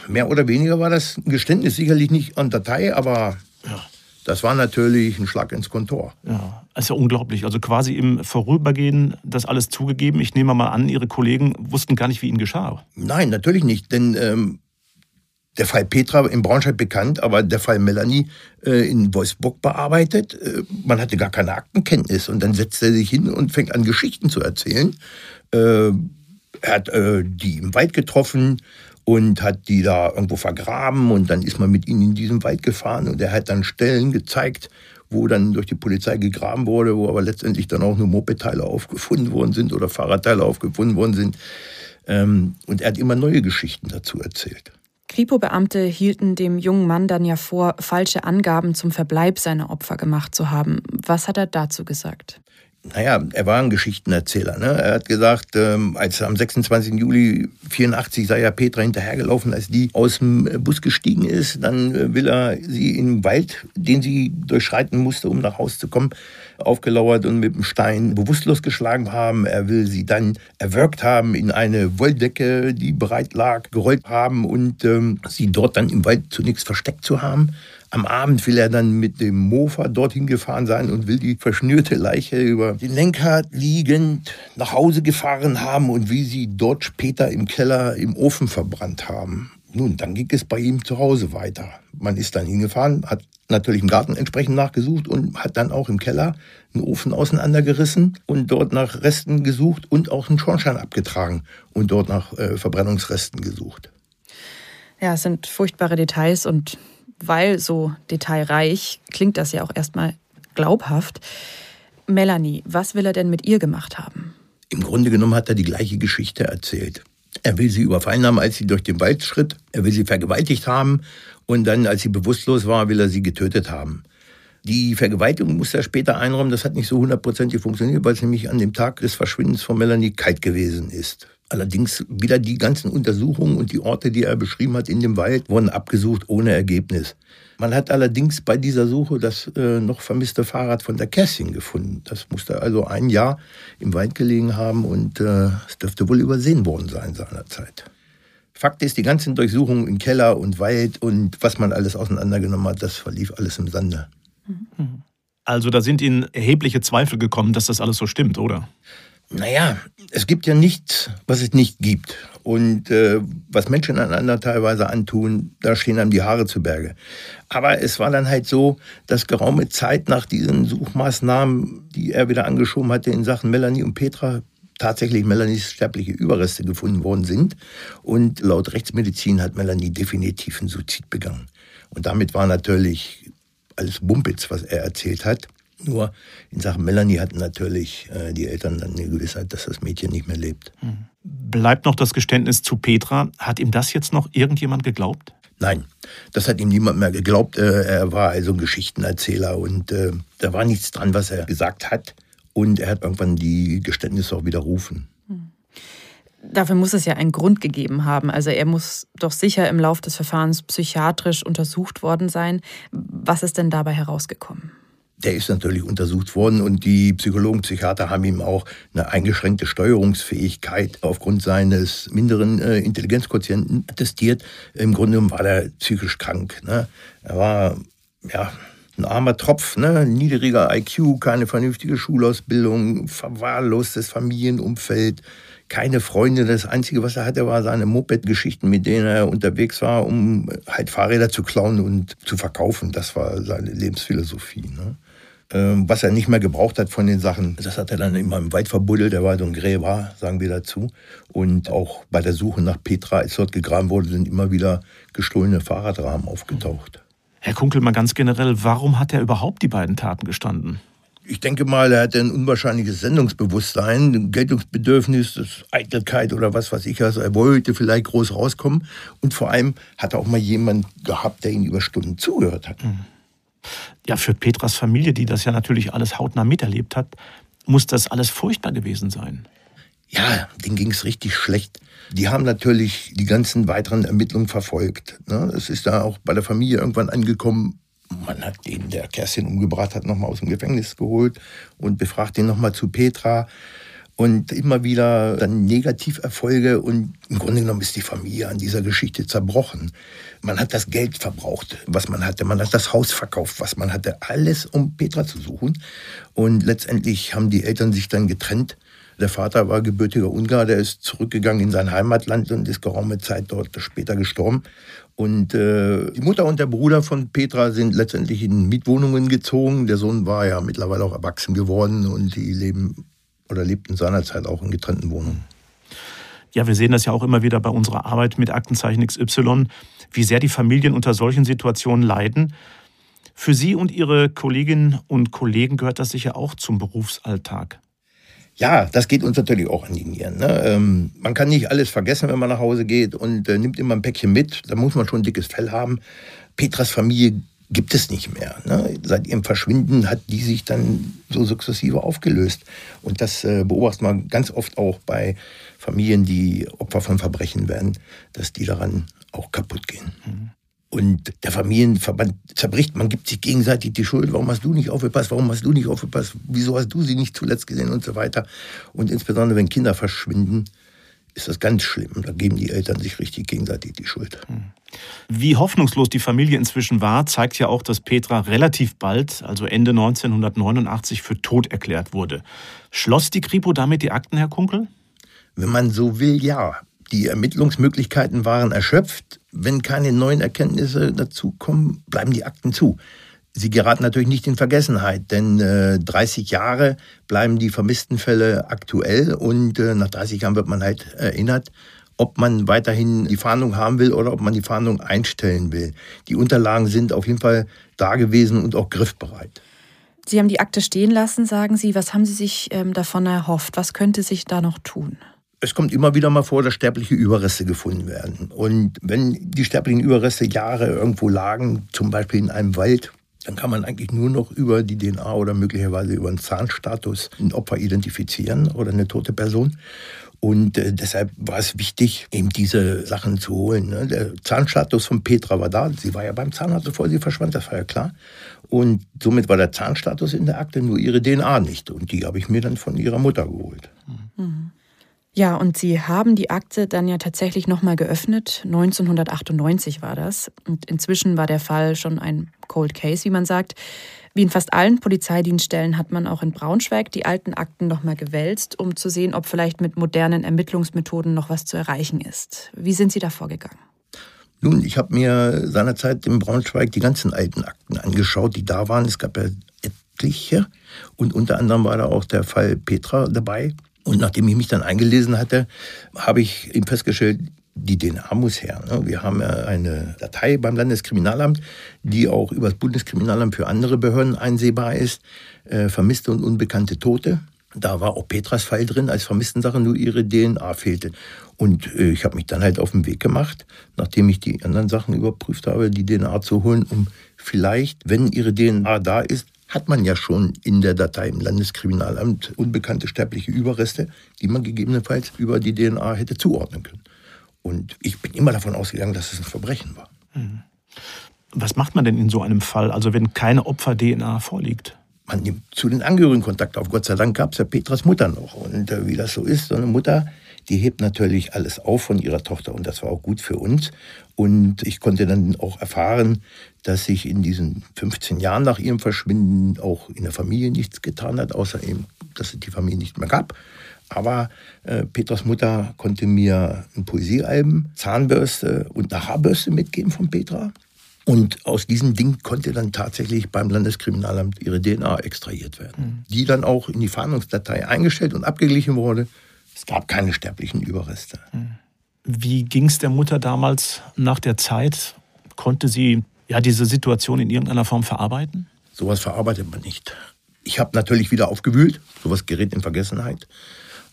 mehr oder weniger war das ein Geständnis, sicherlich nicht an Datei, aber ja. das war natürlich ein Schlag ins Kontor. Ja, ist ja unglaublich. Also quasi im Vorübergehen das alles zugegeben. Ich nehme mal an, Ihre Kollegen wussten gar nicht, wie Ihnen geschah. Nein, natürlich nicht, denn ähm, der Fall Petra in Braunschweig bekannt, aber der Fall Melanie äh, in Wolfsburg bearbeitet. Äh, man hatte gar keine Aktenkenntnis und dann setzt er sich hin und fängt an, Geschichten zu erzählen. Äh, er hat äh, die im Wald getroffen und hat die da irgendwo vergraben und dann ist man mit ihnen in diesen Wald gefahren und er hat dann Stellen gezeigt, wo dann durch die Polizei gegraben wurde, wo aber letztendlich dann auch nur Mopedteile aufgefunden worden sind oder Fahrradteile aufgefunden worden sind. Ähm, und er hat immer neue Geschichten dazu erzählt. Kripo-Beamte hielten dem jungen Mann dann ja vor, falsche Angaben zum Verbleib seiner Opfer gemacht zu haben. Was hat er dazu gesagt? Naja, er war ein Geschichtenerzähler. Ne? Er hat gesagt, ähm, als am 26. Juli 84 sei ja Petra hinterhergelaufen, als die aus dem Bus gestiegen ist. Dann äh, will er sie im Wald, den sie durchschreiten musste, um nach Hause zu kommen, aufgelauert und mit dem Stein bewusstlos geschlagen haben. Er will sie dann erwürgt haben, in eine Wolldecke, die bereit lag, gerollt haben und ähm, sie dort dann im Wald zunächst versteckt zu haben. Am Abend will er dann mit dem Mofa dorthin gefahren sein und will die verschnürte Leiche über den Lenkrad liegend nach Hause gefahren haben und wie sie dort später im Keller im Ofen verbrannt haben. Nun, dann ging es bei ihm zu Hause weiter. Man ist dann hingefahren, hat natürlich im Garten entsprechend nachgesucht und hat dann auch im Keller einen Ofen auseinandergerissen und dort nach Resten gesucht und auch einen Schornstein abgetragen und dort nach äh, Verbrennungsresten gesucht. Ja, es sind furchtbare Details und weil so detailreich klingt das ja auch erstmal glaubhaft. Melanie, was will er denn mit ihr gemacht haben? Im Grunde genommen hat er die gleiche Geschichte erzählt. Er will sie überfallen haben, als sie durch den Wald schritt. Er will sie vergewaltigt haben. Und dann, als sie bewusstlos war, will er sie getötet haben. Die Vergewaltigung muss er später einräumen. Das hat nicht so hundertprozentig funktioniert, weil es nämlich an dem Tag des Verschwindens von Melanie kalt gewesen ist. Allerdings wieder die ganzen Untersuchungen und die Orte, die er beschrieben hat in dem Wald, wurden abgesucht ohne Ergebnis. Man hat allerdings bei dieser Suche das äh, noch vermisste Fahrrad von der Kerstin gefunden. Das musste also ein Jahr im Wald gelegen haben und äh, es dürfte wohl übersehen worden sein seinerzeit. Fakt ist, die ganzen Durchsuchungen im Keller und Wald und was man alles auseinandergenommen hat, das verlief alles im Sande. Also da sind Ihnen erhebliche Zweifel gekommen, dass das alles so stimmt, oder? Naja, es gibt ja nichts, was es nicht gibt. Und äh, was Menschen einander teilweise antun, da stehen einem die Haare zu Berge. Aber es war dann halt so, dass geraume Zeit nach diesen Suchmaßnahmen, die er wieder angeschoben hatte in Sachen Melanie und Petra, tatsächlich Melanies sterbliche Überreste gefunden worden sind. Und laut Rechtsmedizin hat Melanie definitiv einen Suizid begangen. Und damit war natürlich alles Bumpitz, was er erzählt hat. Nur in Sachen Melanie hatten natürlich äh, die Eltern dann eine Gewissheit, dass das Mädchen nicht mehr lebt. Hm. Bleibt noch das Geständnis zu Petra. Hat ihm das jetzt noch irgendjemand geglaubt? Nein, das hat ihm niemand mehr geglaubt. Äh, er war also ein Geschichtenerzähler und äh, da war nichts dran, was er gesagt hat. Und er hat irgendwann die Geständnisse auch widerrufen. Hm. Dafür muss es ja einen Grund gegeben haben. Also er muss doch sicher im Lauf des Verfahrens psychiatrisch untersucht worden sein. Was ist denn dabei herausgekommen? Der ist natürlich untersucht worden und die Psychologen, Psychiater haben ihm auch eine eingeschränkte Steuerungsfähigkeit aufgrund seines minderen äh, Intelligenzquotienten attestiert. Im Grunde war er psychisch krank. Ne? Er war ja ein armer Tropf, ne? niedriger IQ, keine vernünftige Schulausbildung, verwahrlostes Familienumfeld, keine Freunde. Das Einzige, was er hatte, war seine Moped-Geschichten, mit denen er unterwegs war, um halt Fahrräder zu klauen und zu verkaufen. Das war seine Lebensphilosophie. Ne? Ähm, was er nicht mehr gebraucht hat von den Sachen, das hat er dann immer im Wald verbuddelt. Er war so ein Gräber, sagen wir dazu. Und auch bei der Suche nach Petra, als dort gegraben wurde, sind immer wieder gestohlene Fahrradrahmen aufgetaucht. Herr Kunkel, mal ganz generell, warum hat er überhaupt die beiden Taten gestanden? Ich denke mal, er hatte ein unwahrscheinliches Sendungsbewusstsein, ein Geltungsbedürfnis, Eitelkeit oder was weiß ich. Also er wollte vielleicht groß rauskommen. Und vor allem hat er auch mal jemanden gehabt, der ihn über Stunden zugehört hat. Mhm. Ja, für Petras Familie, die das ja natürlich alles hautnah miterlebt hat, muss das alles furchtbar gewesen sein. Ja, denen ging es richtig schlecht. Die haben natürlich die ganzen weiteren Ermittlungen verfolgt. Ne? Es ist da auch bei der Familie irgendwann angekommen, man hat den, der Kerstin umgebracht hat, nochmal aus dem Gefängnis geholt und befragt ihn nochmal zu Petra. Und immer wieder dann Negativerfolge und im Grunde genommen ist die Familie an dieser Geschichte zerbrochen. Man hat das Geld verbraucht, was man hatte. Man hat das Haus verkauft, was man hatte. Alles, um Petra zu suchen. Und letztendlich haben die Eltern sich dann getrennt. Der Vater war gebürtiger Ungar, der ist zurückgegangen in sein Heimatland und ist geraume Zeit dort später gestorben. Und äh, die Mutter und der Bruder von Petra sind letztendlich in Mietwohnungen gezogen. Der Sohn war ja mittlerweile auch erwachsen geworden und die leben oder lebten seinerzeit auch in getrennten Wohnungen. Ja, wir sehen das ja auch immer wieder bei unserer Arbeit mit Aktenzeichen XY, wie sehr die Familien unter solchen Situationen leiden. Für Sie und Ihre Kolleginnen und Kollegen gehört das sicher auch zum Berufsalltag. Ja, das geht uns natürlich auch an die Nieren. Ne? Ähm, man kann nicht alles vergessen, wenn man nach Hause geht und äh, nimmt immer ein Päckchen mit. Da muss man schon ein dickes Fell haben. Petras Familie gibt es nicht mehr. Ne? Seit ihrem Verschwinden hat die sich dann so sukzessive aufgelöst. Und das äh, beobachtet man ganz oft auch bei Familien, die Opfer von Verbrechen werden, dass die daran auch kaputt gehen. Mhm und der Familienverband zerbricht. Man gibt sich gegenseitig die Schuld. Warum hast du nicht aufgepasst? Warum hast du nicht aufgepasst? Wieso hast du sie nicht zuletzt gesehen und so weiter? Und insbesondere wenn Kinder verschwinden, ist das ganz schlimm. Da geben die Eltern sich richtig gegenseitig die Schuld. Hm. Wie hoffnungslos die Familie inzwischen war, zeigt ja auch, dass Petra relativ bald, also Ende 1989, für tot erklärt wurde. Schloss die Kripo damit die Akten, Herr Kunkel? Wenn man so will, ja. Die Ermittlungsmöglichkeiten waren erschöpft. Wenn keine neuen Erkenntnisse dazukommen, bleiben die Akten zu. Sie geraten natürlich nicht in Vergessenheit, denn äh, 30 Jahre bleiben die vermissten Fälle aktuell und äh, nach 30 Jahren wird man halt erinnert, ob man weiterhin die Fahndung haben will oder ob man die Fahndung einstellen will. Die Unterlagen sind auf jeden Fall da gewesen und auch griffbereit. Sie haben die Akte stehen lassen, sagen Sie. Was haben Sie sich ähm, davon erhofft? Was könnte sich da noch tun? Es kommt immer wieder mal vor, dass sterbliche Überreste gefunden werden. Und wenn die sterblichen Überreste Jahre irgendwo lagen, zum Beispiel in einem Wald, dann kann man eigentlich nur noch über die DNA oder möglicherweise über einen Zahnstatus ein Opfer identifizieren oder eine tote Person. Und äh, deshalb war es wichtig, eben diese Sachen zu holen. Ne? Der Zahnstatus von Petra war da. Sie war ja beim Zahnarzt, bevor sie verschwand, das war ja klar. Und somit war der Zahnstatus in der Akte, nur ihre DNA nicht. Und die habe ich mir dann von ihrer Mutter geholt. Mhm. Ja, und Sie haben die Akte dann ja tatsächlich nochmal geöffnet. 1998 war das. Und inzwischen war der Fall schon ein Cold Case, wie man sagt. Wie in fast allen Polizeidienststellen hat man auch in Braunschweig die alten Akten nochmal gewälzt, um zu sehen, ob vielleicht mit modernen Ermittlungsmethoden noch was zu erreichen ist. Wie sind Sie da vorgegangen? Nun, ich habe mir seinerzeit in Braunschweig die ganzen alten Akten angeschaut, die da waren. Es gab ja etliche und unter anderem war da auch der Fall Petra dabei. Und nachdem ich mich dann eingelesen hatte, habe ich eben festgestellt, die DNA muss her. Ne? Wir haben eine Datei beim Landeskriminalamt, die auch über das Bundeskriminalamt für andere Behörden einsehbar ist. Äh, vermisste und unbekannte Tote. Da war auch Petras Fall drin als Vermisstensache, nur ihre DNA fehlte. Und äh, ich habe mich dann halt auf den Weg gemacht, nachdem ich die anderen Sachen überprüft habe, die DNA zu holen, um vielleicht, wenn ihre DNA da ist, hat man ja schon in der Datei im Landeskriminalamt unbekannte sterbliche Überreste, die man gegebenenfalls über die DNA hätte zuordnen können. Und ich bin immer davon ausgegangen, dass es ein Verbrechen war. Mhm. Was macht man denn in so einem Fall, also wenn keine Opfer-DNA vorliegt? Man nimmt zu den Angehörigen Kontakt auf. Gott sei Dank gab es ja Petras Mutter noch. Und äh, wie das so ist, so eine Mutter, die hebt natürlich alles auf von ihrer Tochter. Und das war auch gut für uns. Und ich konnte dann auch erfahren, dass sich in diesen 15 Jahren nach ihrem Verschwinden auch in der Familie nichts getan hat, außer eben, dass es die Familie nicht mehr gab. Aber äh, Petras Mutter konnte mir ein Poesiealbum, Zahnbürste und eine Haarbürste mitgeben von Petra. Und aus diesem Ding konnte dann tatsächlich beim Landeskriminalamt ihre DNA extrahiert werden, mhm. die dann auch in die Fahndungsdatei eingestellt und abgeglichen wurde. Es gab keine sterblichen Überreste. Wie ging es der Mutter damals nach der Zeit? Konnte sie ja diese Situation in irgendeiner Form verarbeiten? Sowas verarbeitet man nicht. Ich habe natürlich wieder aufgewühlt, sowas gerät in Vergessenheit.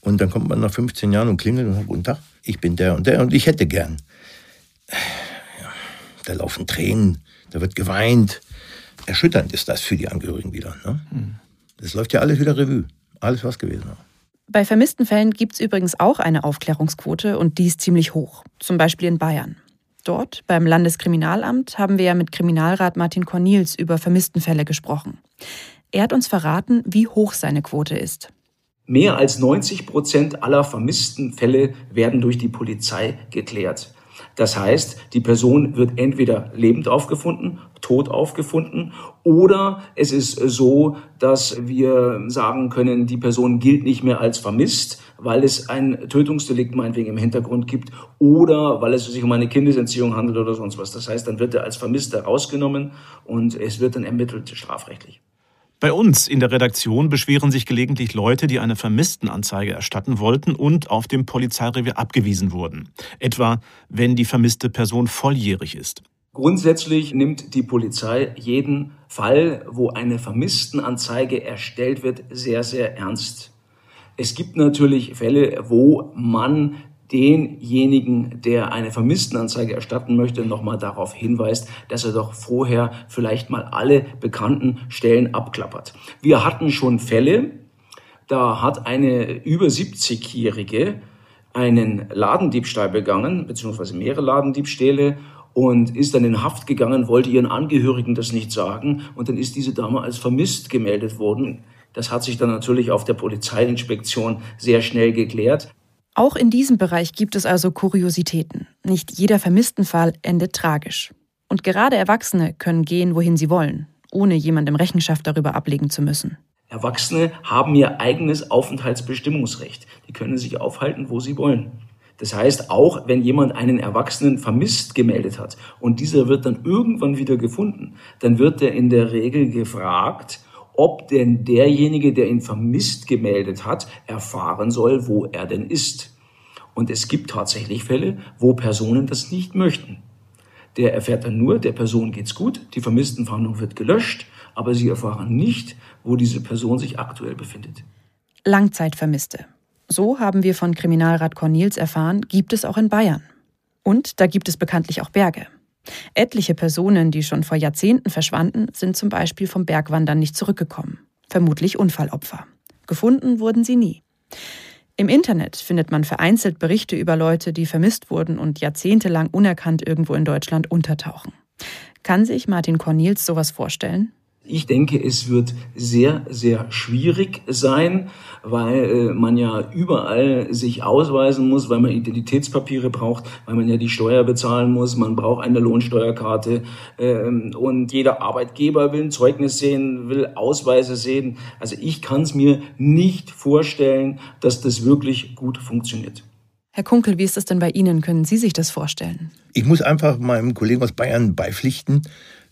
Und dann kommt man nach 15 Jahren und klingelt und sagt, guten Tag, ich bin der und der und ich hätte gern. Ja, da laufen Tränen, da wird geweint. Erschütternd ist das für die Angehörigen wieder. Ne? Hm. Das läuft ja alles wieder Revue. Alles, was gewesen war. Bei vermissten Fällen gibt es übrigens auch eine Aufklärungsquote und die ist ziemlich hoch. Zum Beispiel in Bayern. Dort, beim Landeskriminalamt, haben wir ja mit Kriminalrat Martin Cornils über Vermisstenfälle gesprochen. Er hat uns verraten, wie hoch seine Quote ist. Mehr als 90 Prozent aller vermissten Fälle werden durch die Polizei geklärt. Das heißt, die Person wird entweder lebend aufgefunden, tot aufgefunden oder es ist so, dass wir sagen können, die Person gilt nicht mehr als vermisst, weil es ein Tötungsdelikt meinetwegen im Hintergrund gibt oder weil es sich um eine Kindesentziehung handelt oder sonst was. Das heißt, dann wird er als Vermisster rausgenommen und es wird dann ermittelt strafrechtlich. Bei uns in der Redaktion beschweren sich gelegentlich Leute, die eine Vermisstenanzeige erstatten wollten und auf dem Polizeirevier abgewiesen wurden. Etwa, wenn die vermisste Person volljährig ist. Grundsätzlich nimmt die Polizei jeden Fall, wo eine Vermisstenanzeige erstellt wird, sehr, sehr ernst. Es gibt natürlich Fälle, wo man denjenigen, der eine Vermisstenanzeige erstatten möchte, nochmal darauf hinweist, dass er doch vorher vielleicht mal alle bekannten Stellen abklappert. Wir hatten schon Fälle, da hat eine über 70-Jährige einen Ladendiebstahl begangen, beziehungsweise mehrere Ladendiebstähle und ist dann in Haft gegangen, wollte ihren Angehörigen das nicht sagen und dann ist diese Dame als vermisst gemeldet worden. Das hat sich dann natürlich auf der Polizeiinspektion sehr schnell geklärt. Auch in diesem Bereich gibt es also Kuriositäten. Nicht jeder Vermisstenfall endet tragisch. Und gerade Erwachsene können gehen, wohin sie wollen, ohne jemandem Rechenschaft darüber ablegen zu müssen. Erwachsene haben ihr eigenes Aufenthaltsbestimmungsrecht. Die können sich aufhalten, wo sie wollen. Das heißt, auch wenn jemand einen Erwachsenen vermisst gemeldet hat und dieser wird dann irgendwann wieder gefunden, dann wird er in der Regel gefragt, ob denn derjenige, der ihn vermisst gemeldet hat, erfahren soll, wo er denn ist. Und es gibt tatsächlich Fälle, wo Personen das nicht möchten. Der erfährt dann nur, der Person geht's gut, die Vermisstenfahndung wird gelöscht, aber sie erfahren nicht, wo diese Person sich aktuell befindet. Langzeitvermisste. So haben wir von Kriminalrat Cornels erfahren, gibt es auch in Bayern. Und da gibt es bekanntlich auch Berge. Etliche Personen, die schon vor Jahrzehnten verschwanden, sind zum Beispiel vom Bergwandern nicht zurückgekommen. Vermutlich Unfallopfer. Gefunden wurden sie nie. Im Internet findet man vereinzelt Berichte über Leute, die vermisst wurden und jahrzehntelang unerkannt irgendwo in Deutschland untertauchen. Kann sich Martin Cornels sowas vorstellen? Ich denke, es wird sehr, sehr schwierig sein, weil äh, man ja überall sich ausweisen muss, weil man Identitätspapiere braucht, weil man ja die Steuer bezahlen muss, man braucht eine Lohnsteuerkarte ähm, und jeder Arbeitgeber will ein Zeugnis sehen, will Ausweise sehen. Also ich kann es mir nicht vorstellen, dass das wirklich gut funktioniert. Herr Kunkel, wie ist das denn bei Ihnen? Können Sie sich das vorstellen? Ich muss einfach meinem Kollegen aus Bayern beipflichten.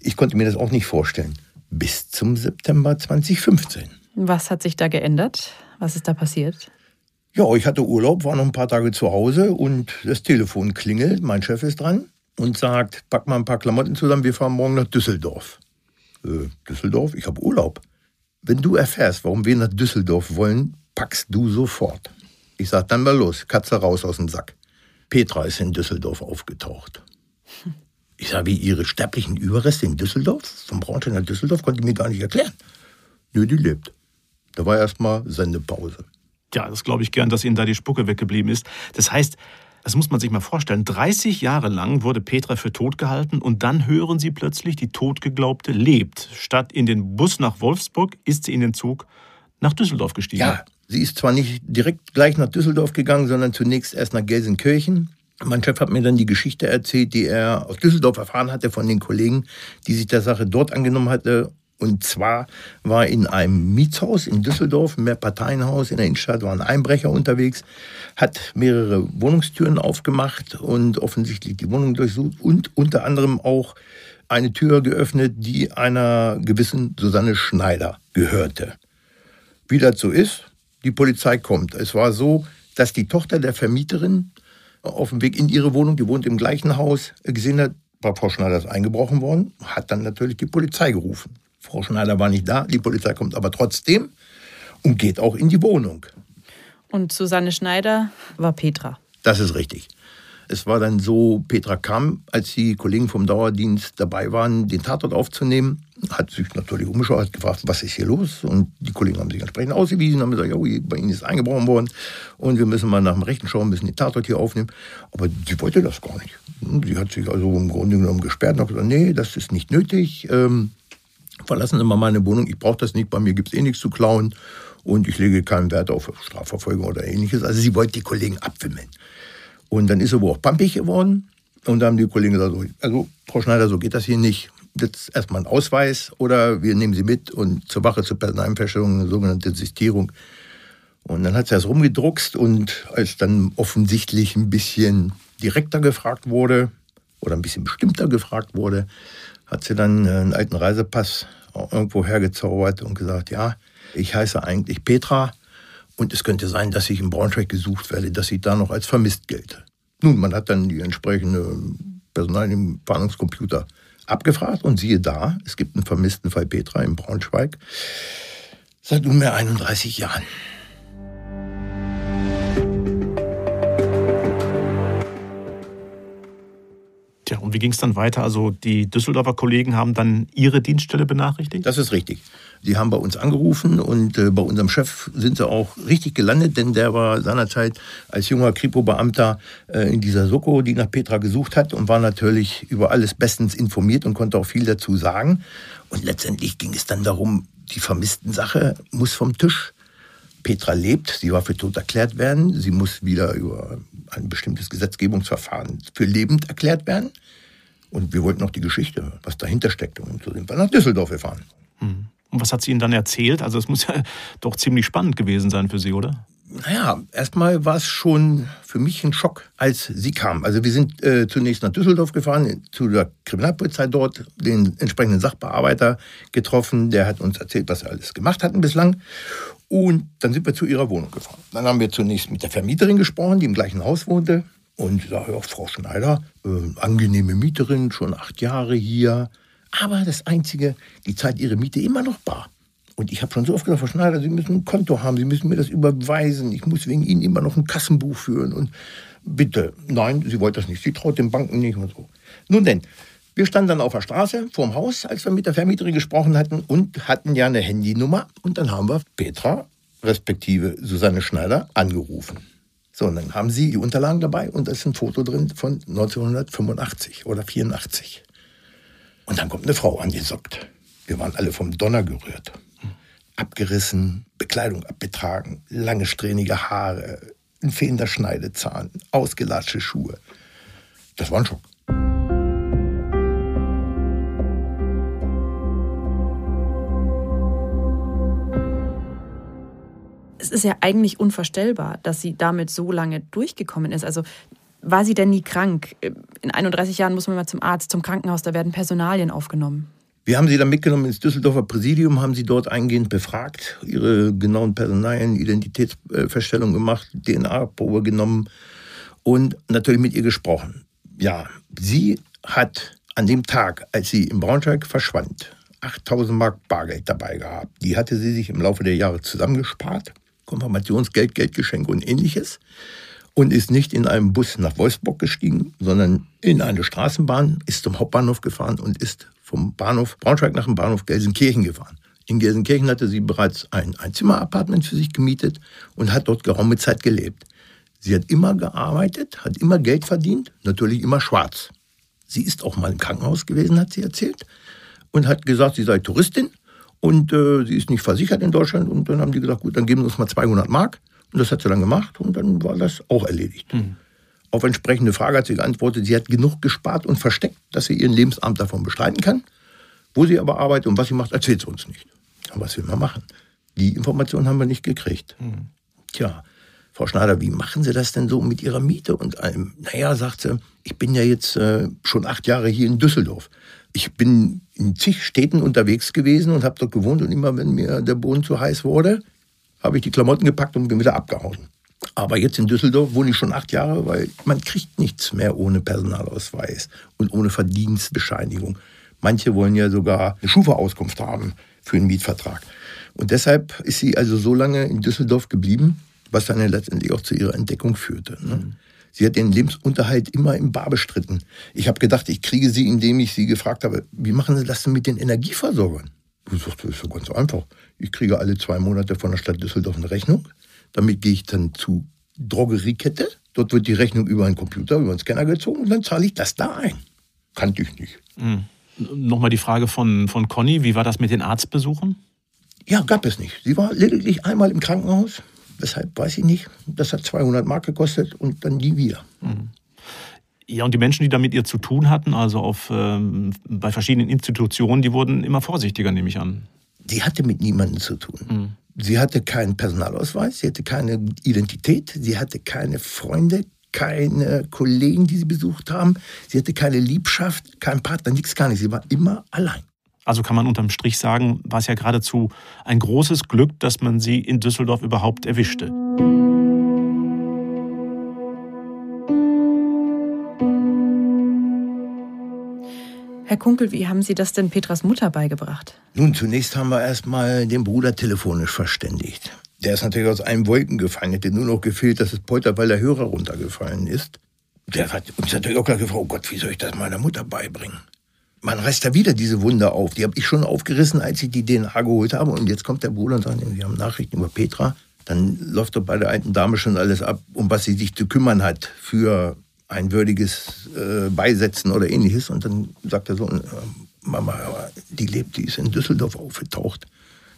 Ich konnte mir das auch nicht vorstellen. Bis zum September 2015. Was hat sich da geändert? Was ist da passiert? Ja, ich hatte Urlaub, war noch ein paar Tage zu Hause und das Telefon klingelt. Mein Chef ist dran und sagt: Pack mal ein paar Klamotten zusammen, wir fahren morgen nach Düsseldorf. Äh, Düsseldorf? Ich habe Urlaub. Wenn du erfährst, warum wir nach Düsseldorf wollen, packst du sofort. Ich sag dann mal los, Katze raus aus dem Sack. Petra ist in Düsseldorf aufgetaucht. Ich sage, wie ihre sterblichen Überreste in Düsseldorf, vom Braunstein nach Düsseldorf, konnte ich mir gar nicht erklären. Nö, die lebt. Da war erstmal Sendepause. Ja, das glaube ich gern, dass Ihnen da die Spucke weggeblieben ist. Das heißt, das muss man sich mal vorstellen. 30 Jahre lang wurde Petra für tot gehalten und dann hören Sie plötzlich, die Totgeglaubte lebt. Statt in den Bus nach Wolfsburg ist sie in den Zug nach Düsseldorf gestiegen. Ja, sie ist zwar nicht direkt gleich nach Düsseldorf gegangen, sondern zunächst erst nach Gelsenkirchen. Mein Chef hat mir dann die Geschichte erzählt, die er aus Düsseldorf erfahren hatte von den Kollegen, die sich der Sache dort angenommen hatte. Und zwar war in einem Mietshaus in Düsseldorf, ein Mehrparteienhaus in der Innenstadt, war ein Einbrecher unterwegs, hat mehrere Wohnungstüren aufgemacht und offensichtlich die Wohnung durchsucht und unter anderem auch eine Tür geöffnet, die einer gewissen Susanne Schneider gehörte. Wie das so ist, die Polizei kommt. Es war so, dass die Tochter der Vermieterin auf dem Weg in ihre Wohnung, die wohnt im gleichen Haus, gesehen hat, bei Frau Schneider ist eingebrochen worden, hat dann natürlich die Polizei gerufen. Frau Schneider war nicht da, die Polizei kommt aber trotzdem und geht auch in die Wohnung. Und Susanne Schneider war Petra. Das ist richtig. Es war dann so, Petra kam, als die Kollegen vom Dauerdienst dabei waren, den Tatort aufzunehmen, hat sich natürlich umgeschaut, hat gefragt, was ist hier los? Und die Kollegen haben sich entsprechend ausgewiesen, haben gesagt, ja, bei Ihnen ist eingebrochen worden und wir müssen mal nach dem Rechten schauen, müssen den Tatort hier aufnehmen. Aber sie wollte das gar nicht. Sie hat sich also im Grunde genommen gesperrt und hat gesagt, nee, das ist nicht nötig. Ähm, verlassen Sie mal meine Wohnung, ich brauche das nicht, bei mir gibt es eh nichts zu klauen und ich lege keinen Wert auf Strafverfolgung oder ähnliches. Also sie wollte die Kollegen abwimmeln. Und dann ist er wohl auch pampig geworden. Und dann haben die Kollegen gesagt, also Frau Schneider, so geht das hier nicht. Jetzt erstmal ein Ausweis oder wir nehmen Sie mit und zur Wache zur Personalfeststellung, eine sogenannte Sistierung. Und dann hat sie das rumgedruckst und als dann offensichtlich ein bisschen direkter gefragt wurde oder ein bisschen bestimmter gefragt wurde, hat sie dann einen alten Reisepass irgendwo hergezaubert und gesagt, ja, ich heiße eigentlich Petra, und es könnte sein, dass ich in Braunschweig gesucht werde, dass ich da noch als vermisst gelte. Nun, man hat dann die entsprechende Personal im Fahndungscomputer abgefragt und siehe da, es gibt einen vermissten Fall Petra in Braunschweig seit nunmehr 31 Jahren. Und wie ging es dann weiter? Also die Düsseldorfer Kollegen haben dann ihre Dienststelle benachrichtigt? Das ist richtig. Die haben bei uns angerufen und äh, bei unserem Chef sind sie auch richtig gelandet, denn der war seinerzeit als junger Kripo-Beamter äh, in dieser Soko, die nach Petra gesucht hat und war natürlich über alles bestens informiert und konnte auch viel dazu sagen. Und letztendlich ging es dann darum, die vermissten Sache muss vom Tisch. Petra lebt, sie war für tot erklärt werden, sie muss wieder über ein bestimmtes Gesetzgebungsverfahren für lebend erklärt werden. Und wir wollten auch die Geschichte, was dahinter steckt. Und so sind wir nach Düsseldorf gefahren. Mhm. Und was hat sie Ihnen dann erzählt? Also es muss ja doch ziemlich spannend gewesen sein für Sie, oder? Naja, erstmal war es schon für mich ein Schock, als sie kam. Also wir sind äh, zunächst nach Düsseldorf gefahren, zu der Kriminalpolizei dort, den entsprechenden Sachbearbeiter getroffen, der hat uns erzählt, was wir alles gemacht hatten bislang. Und dann sind wir zu ihrer Wohnung gefahren. Dann haben wir zunächst mit der Vermieterin gesprochen, die im gleichen Haus wohnte. Und ich sage, ja, Frau Schneider, äh, angenehme Mieterin, schon acht Jahre hier, aber das Einzige, die zahlt ihre Miete immer noch bar. Und ich habe schon so oft gesagt, Frau Schneider, Sie müssen ein Konto haben, Sie müssen mir das überweisen. Ich muss wegen Ihnen immer noch ein Kassenbuch führen. Und bitte, nein, sie wollte das nicht. Sie traut den Banken nicht und so. Nun denn, wir standen dann auf der Straße vorm Haus, als wir mit der Vermieterin gesprochen hatten und hatten ja eine Handynummer. Und dann haben wir Petra, respektive Susanne Schneider, angerufen. So, und dann haben sie die Unterlagen dabei und da ist ein Foto drin von 1985 oder 84. Und dann kommt eine Frau angesockt. Wir waren alle vom Donner gerührt. Abgerissen, Bekleidung abgetragen, lange strähnige Haare, ein fehlender Schneidezahn, ausgelatschte Schuhe. Das war ein Schock. Es ist ja eigentlich unvorstellbar, dass sie damit so lange durchgekommen ist. Also war sie denn nie krank? In 31 Jahren muss man mal zum Arzt, zum Krankenhaus, da werden Personalien aufgenommen. Wir haben sie dann mitgenommen ins Düsseldorfer Präsidium, haben sie dort eingehend befragt, ihre genauen Personalien, Identitätsfeststellung gemacht, DNA-Probe genommen und natürlich mit ihr gesprochen. Ja, sie hat an dem Tag, als sie in Braunschweig verschwand, 8000 Mark Bargeld dabei gehabt. Die hatte sie sich im Laufe der Jahre zusammengespart. Konfirmationsgeld, Geldgeschenke und ähnliches. Und ist nicht in einem Bus nach Wolfsburg gestiegen, sondern in eine Straßenbahn, ist zum Hauptbahnhof gefahren und ist vom Bahnhof Braunschweig nach dem Bahnhof Gelsenkirchen gefahren. In Gelsenkirchen hatte sie bereits ein Einzimmer-Apartment für sich gemietet und hat dort geraume Zeit gelebt. Sie hat immer gearbeitet, hat immer Geld verdient, natürlich immer schwarz. Sie ist auch mal im Krankenhaus gewesen, hat sie erzählt, und hat gesagt, sie sei Touristin und äh, sie ist nicht versichert in Deutschland. Und dann haben die gesagt, gut, dann geben wir uns mal 200 Mark. Und das hat sie dann gemacht und dann war das auch erledigt. Mhm. Auf entsprechende Frage hat sie geantwortet, sie hat genug gespart und versteckt, dass sie ihren Lebensamt davon bestreiten kann. Wo sie aber arbeitet und was sie macht, erzählt sie uns nicht. Aber was will man machen? Die Informationen haben wir nicht gekriegt. Mhm. Tja, Frau Schneider, wie machen Sie das denn so mit Ihrer Miete und allem? Naja, sagt sie, ich bin ja jetzt äh, schon acht Jahre hier in Düsseldorf. Ich bin in zig Städten unterwegs gewesen und habe dort gewohnt und immer, wenn mir der Boden zu heiß wurde, habe ich die Klamotten gepackt und bin wieder abgehauen. Aber jetzt in Düsseldorf wohne ich schon acht Jahre, weil man kriegt nichts mehr ohne Personalausweis und ohne Verdienstbescheinigung. Manche wollen ja sogar eine Schufa-Auskunft haben für einen Mietvertrag. Und deshalb ist sie also so lange in Düsseldorf geblieben, was dann ja letztendlich auch zu ihrer Entdeckung führte. Ne? Sie hat den Lebensunterhalt immer im Bar bestritten. Ich habe gedacht, ich kriege sie, indem ich sie gefragt habe, wie machen Sie das denn mit den Energieversorgern? Du sagst, das ist so ganz einfach. Ich kriege alle zwei Monate von der Stadt Düsseldorf eine Rechnung. Damit gehe ich dann zu Drogeriekette. Dort wird die Rechnung über einen Computer, über einen Scanner gezogen und dann zahle ich das da ein. Kannte ich nicht. Mhm. Nochmal die Frage von, von Conny. Wie war das mit den Arztbesuchen? Ja, gab es nicht. Sie war lediglich einmal im Krankenhaus. Weshalb weiß ich nicht. Das hat 200 Mark gekostet und dann nie wieder. Mhm. Ja, und die Menschen, die da mit ihr zu tun hatten, also auf, ähm, bei verschiedenen Institutionen, die wurden immer vorsichtiger, nehme ich an. Sie hatte mit niemandem zu tun. Mhm. Sie hatte keinen Personalausweis, sie hatte keine Identität, sie hatte keine Freunde, keine Kollegen, die sie besucht haben. Sie hatte keine Liebschaft, keinen Partner, nichts, gar nicht. Sie war immer allein. Also kann man unterm Strich sagen, war es ja geradezu ein großes Glück, dass man sie in Düsseldorf überhaupt erwischte. Herr Kunkel, wie haben Sie das denn Petras Mutter beigebracht? Nun, zunächst haben wir erstmal den Bruder telefonisch verständigt. Der ist natürlich aus allen Wolken gefallen, hätte nur noch gefehlt, dass es poltert, weil der Hörer runtergefallen ist. Der hat uns natürlich auch gefragt, oh Gott, wie soll ich das meiner Mutter beibringen? Man reißt da wieder diese Wunder auf. Die habe ich schon aufgerissen, als ich die DNA geholt habe. Und jetzt kommt der Bruder und sagt, wir haben Nachrichten über Petra. Dann läuft doch bei der alten Dame schon alles ab, um was sie sich zu kümmern hat für ein würdiges äh, Beisetzen oder ähnliches. Und dann sagt er so, äh, Mama, die lebt, die ist in Düsseldorf aufgetaucht.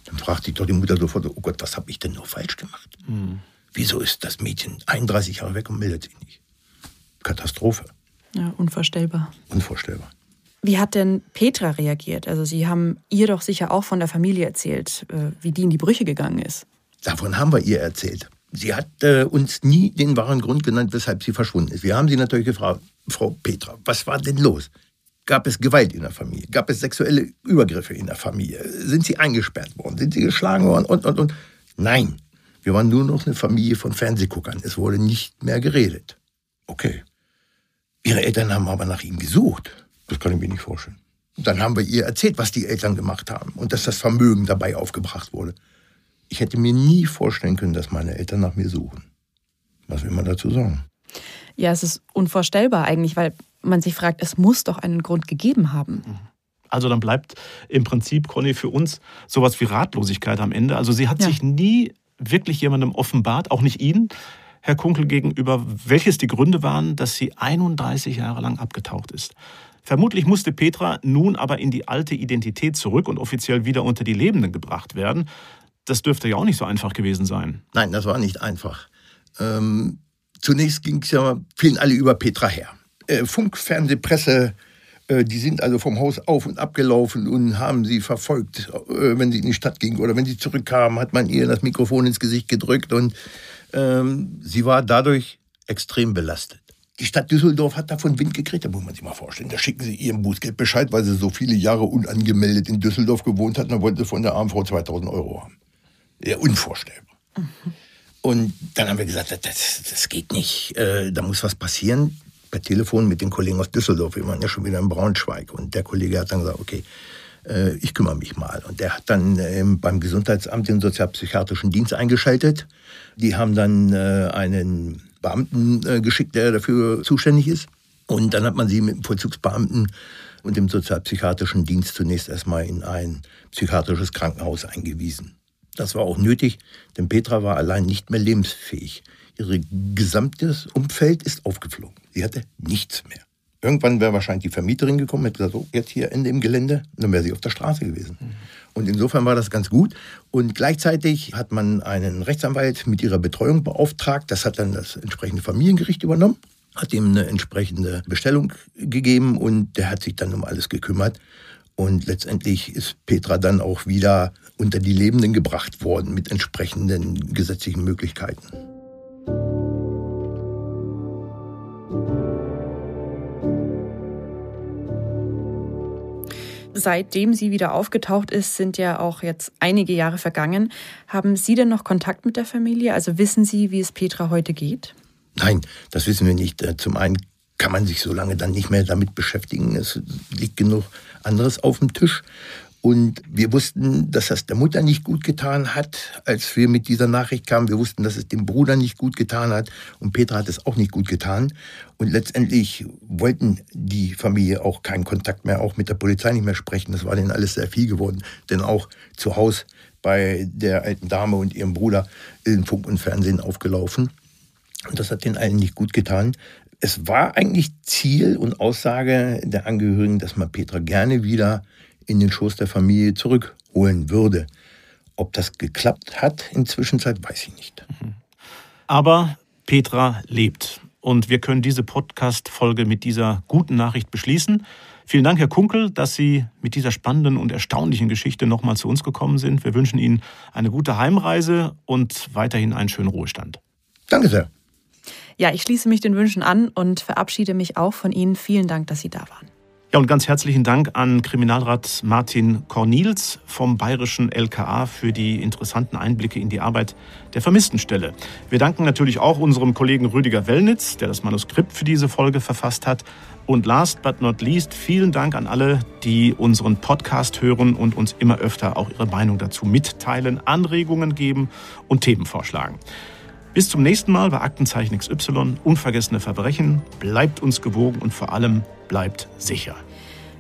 Dann fragt sich doch die Mutter sofort, oh Gott, was habe ich denn nur falsch gemacht? Mhm. Wieso ist das Mädchen 31 Jahre weg und meldet sich nicht? Katastrophe. Ja, unvorstellbar. Unvorstellbar. Wie hat denn Petra reagiert? Also Sie haben ihr doch sicher auch von der Familie erzählt, äh, wie die in die Brüche gegangen ist. Davon haben wir ihr erzählt. Sie hat äh, uns nie den wahren Grund genannt, weshalb sie verschwunden ist. Wir haben sie natürlich gefragt, Frau Petra, was war denn los? Gab es Gewalt in der Familie? Gab es sexuelle Übergriffe in der Familie? Sind sie eingesperrt worden? Sind sie geschlagen worden? Und, und, und. Nein, wir waren nur noch eine Familie von Fernsehguckern. Es wurde nicht mehr geredet. Okay. Ihre Eltern haben aber nach ihm gesucht. Das kann ich mir nicht vorstellen. Und dann haben wir ihr erzählt, was die Eltern gemacht haben und dass das Vermögen dabei aufgebracht wurde. Ich hätte mir nie vorstellen können, dass meine Eltern nach mir suchen. Was will man dazu sagen? Ja, es ist unvorstellbar eigentlich, weil man sich fragt, es muss doch einen Grund gegeben haben. Also dann bleibt im Prinzip, Conny, für uns sowas wie Ratlosigkeit am Ende. Also sie hat ja. sich nie wirklich jemandem offenbart, auch nicht Ihnen, Herr Kunkel, gegenüber, welches die Gründe waren, dass sie 31 Jahre lang abgetaucht ist. Vermutlich musste Petra nun aber in die alte Identität zurück und offiziell wieder unter die Lebenden gebracht werden. Das dürfte ja auch nicht so einfach gewesen sein. Nein, das war nicht einfach. Ähm, zunächst ging es ja, fielen alle über Petra her. Äh, Funk, Fernseh, Presse, äh, die sind also vom Haus auf und abgelaufen und haben sie verfolgt, äh, wenn sie in die Stadt ging oder wenn sie zurückkamen, hat man ihr das Mikrofon ins Gesicht gedrückt und ähm, sie war dadurch extrem belastet. Die Stadt Düsseldorf hat davon Wind gekriegt, da muss man sich mal vorstellen. Da schicken sie ihrem Bußgeldbescheid, weil sie so viele Jahre unangemeldet in Düsseldorf gewohnt hat, dann wollte sie von der armen Frau 2000 Euro haben. Ja, unvorstellbar. Mhm. Und dann haben wir gesagt, das, das geht nicht, äh, da muss was passieren. Per Telefon mit den Kollegen aus Düsseldorf, wir waren ja schon wieder in Braunschweig. Und der Kollege hat dann gesagt, okay, äh, ich kümmere mich mal. Und der hat dann äh, beim Gesundheitsamt den sozialpsychiatrischen Dienst eingeschaltet. Die haben dann äh, einen Beamten äh, geschickt, der dafür zuständig ist. Und dann hat man sie mit dem Vollzugsbeamten und dem sozialpsychiatrischen Dienst zunächst erstmal in ein psychiatrisches Krankenhaus eingewiesen. Das war auch nötig, denn Petra war allein nicht mehr lebensfähig. Ihr gesamtes Umfeld ist aufgeflogen. Sie hatte nichts mehr. Irgendwann wäre wahrscheinlich die Vermieterin gekommen, hätte gesagt, so, jetzt hier Ende im Gelände, und dann wäre sie auf der Straße gewesen. Mhm. Und insofern war das ganz gut. Und gleichzeitig hat man einen Rechtsanwalt mit ihrer Betreuung beauftragt. Das hat dann das entsprechende Familiengericht übernommen, hat ihm eine entsprechende Bestellung gegeben und der hat sich dann um alles gekümmert. Und letztendlich ist Petra dann auch wieder unter die Lebenden gebracht worden mit entsprechenden gesetzlichen Möglichkeiten. Seitdem sie wieder aufgetaucht ist, sind ja auch jetzt einige Jahre vergangen. Haben Sie denn noch Kontakt mit der Familie? Also wissen Sie, wie es Petra heute geht? Nein, das wissen wir nicht. Äh, zum einen kann man sich so lange dann nicht mehr damit beschäftigen. Es liegt genug anderes auf dem Tisch. Und wir wussten, dass das der Mutter nicht gut getan hat, als wir mit dieser Nachricht kamen. Wir wussten, dass es dem Bruder nicht gut getan hat. Und Petra hat es auch nicht gut getan. Und letztendlich wollten die Familie auch keinen Kontakt mehr, auch mit der Polizei nicht mehr sprechen. Das war denen alles sehr viel geworden. Denn auch zu Hause bei der alten Dame und ihrem Bruder in Funk und Fernsehen aufgelaufen. Und das hat den allen nicht gut getan. Es war eigentlich Ziel und Aussage der Angehörigen, dass man Petra gerne wieder in den Schoß der Familie zurückholen würde. Ob das geklappt hat inzwischen weiß ich nicht. Aber Petra lebt. Und wir können diese Podcast-Folge mit dieser guten Nachricht beschließen. Vielen Dank, Herr Kunkel, dass Sie mit dieser spannenden und erstaunlichen Geschichte nochmal zu uns gekommen sind. Wir wünschen Ihnen eine gute Heimreise und weiterhin einen schönen Ruhestand. Danke sehr. Ja, ich schließe mich den Wünschen an und verabschiede mich auch von Ihnen. Vielen Dank, dass Sie da waren. Ja, und ganz herzlichen Dank an Kriminalrat Martin Cornils vom bayerischen LKA für die interessanten Einblicke in die Arbeit der Vermisstenstelle. Wir danken natürlich auch unserem Kollegen Rüdiger Wellnitz, der das Manuskript für diese Folge verfasst hat. Und last but not least, vielen Dank an alle, die unseren Podcast hören und uns immer öfter auch ihre Meinung dazu mitteilen, Anregungen geben und Themen vorschlagen. Bis zum nächsten Mal bei Aktenzeichen XY. Unvergessene Verbrechen. Bleibt uns gewogen und vor allem bleibt sicher.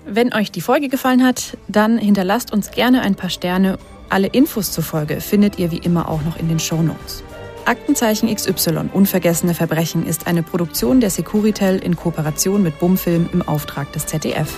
Wenn euch die Folge gefallen hat, dann hinterlasst uns gerne ein paar Sterne. Alle Infos zur Folge findet ihr wie immer auch noch in den Show Notes. Aktenzeichen XY Unvergessene Verbrechen ist eine Produktion der Securitel in Kooperation mit Bumfilm im Auftrag des ZDF.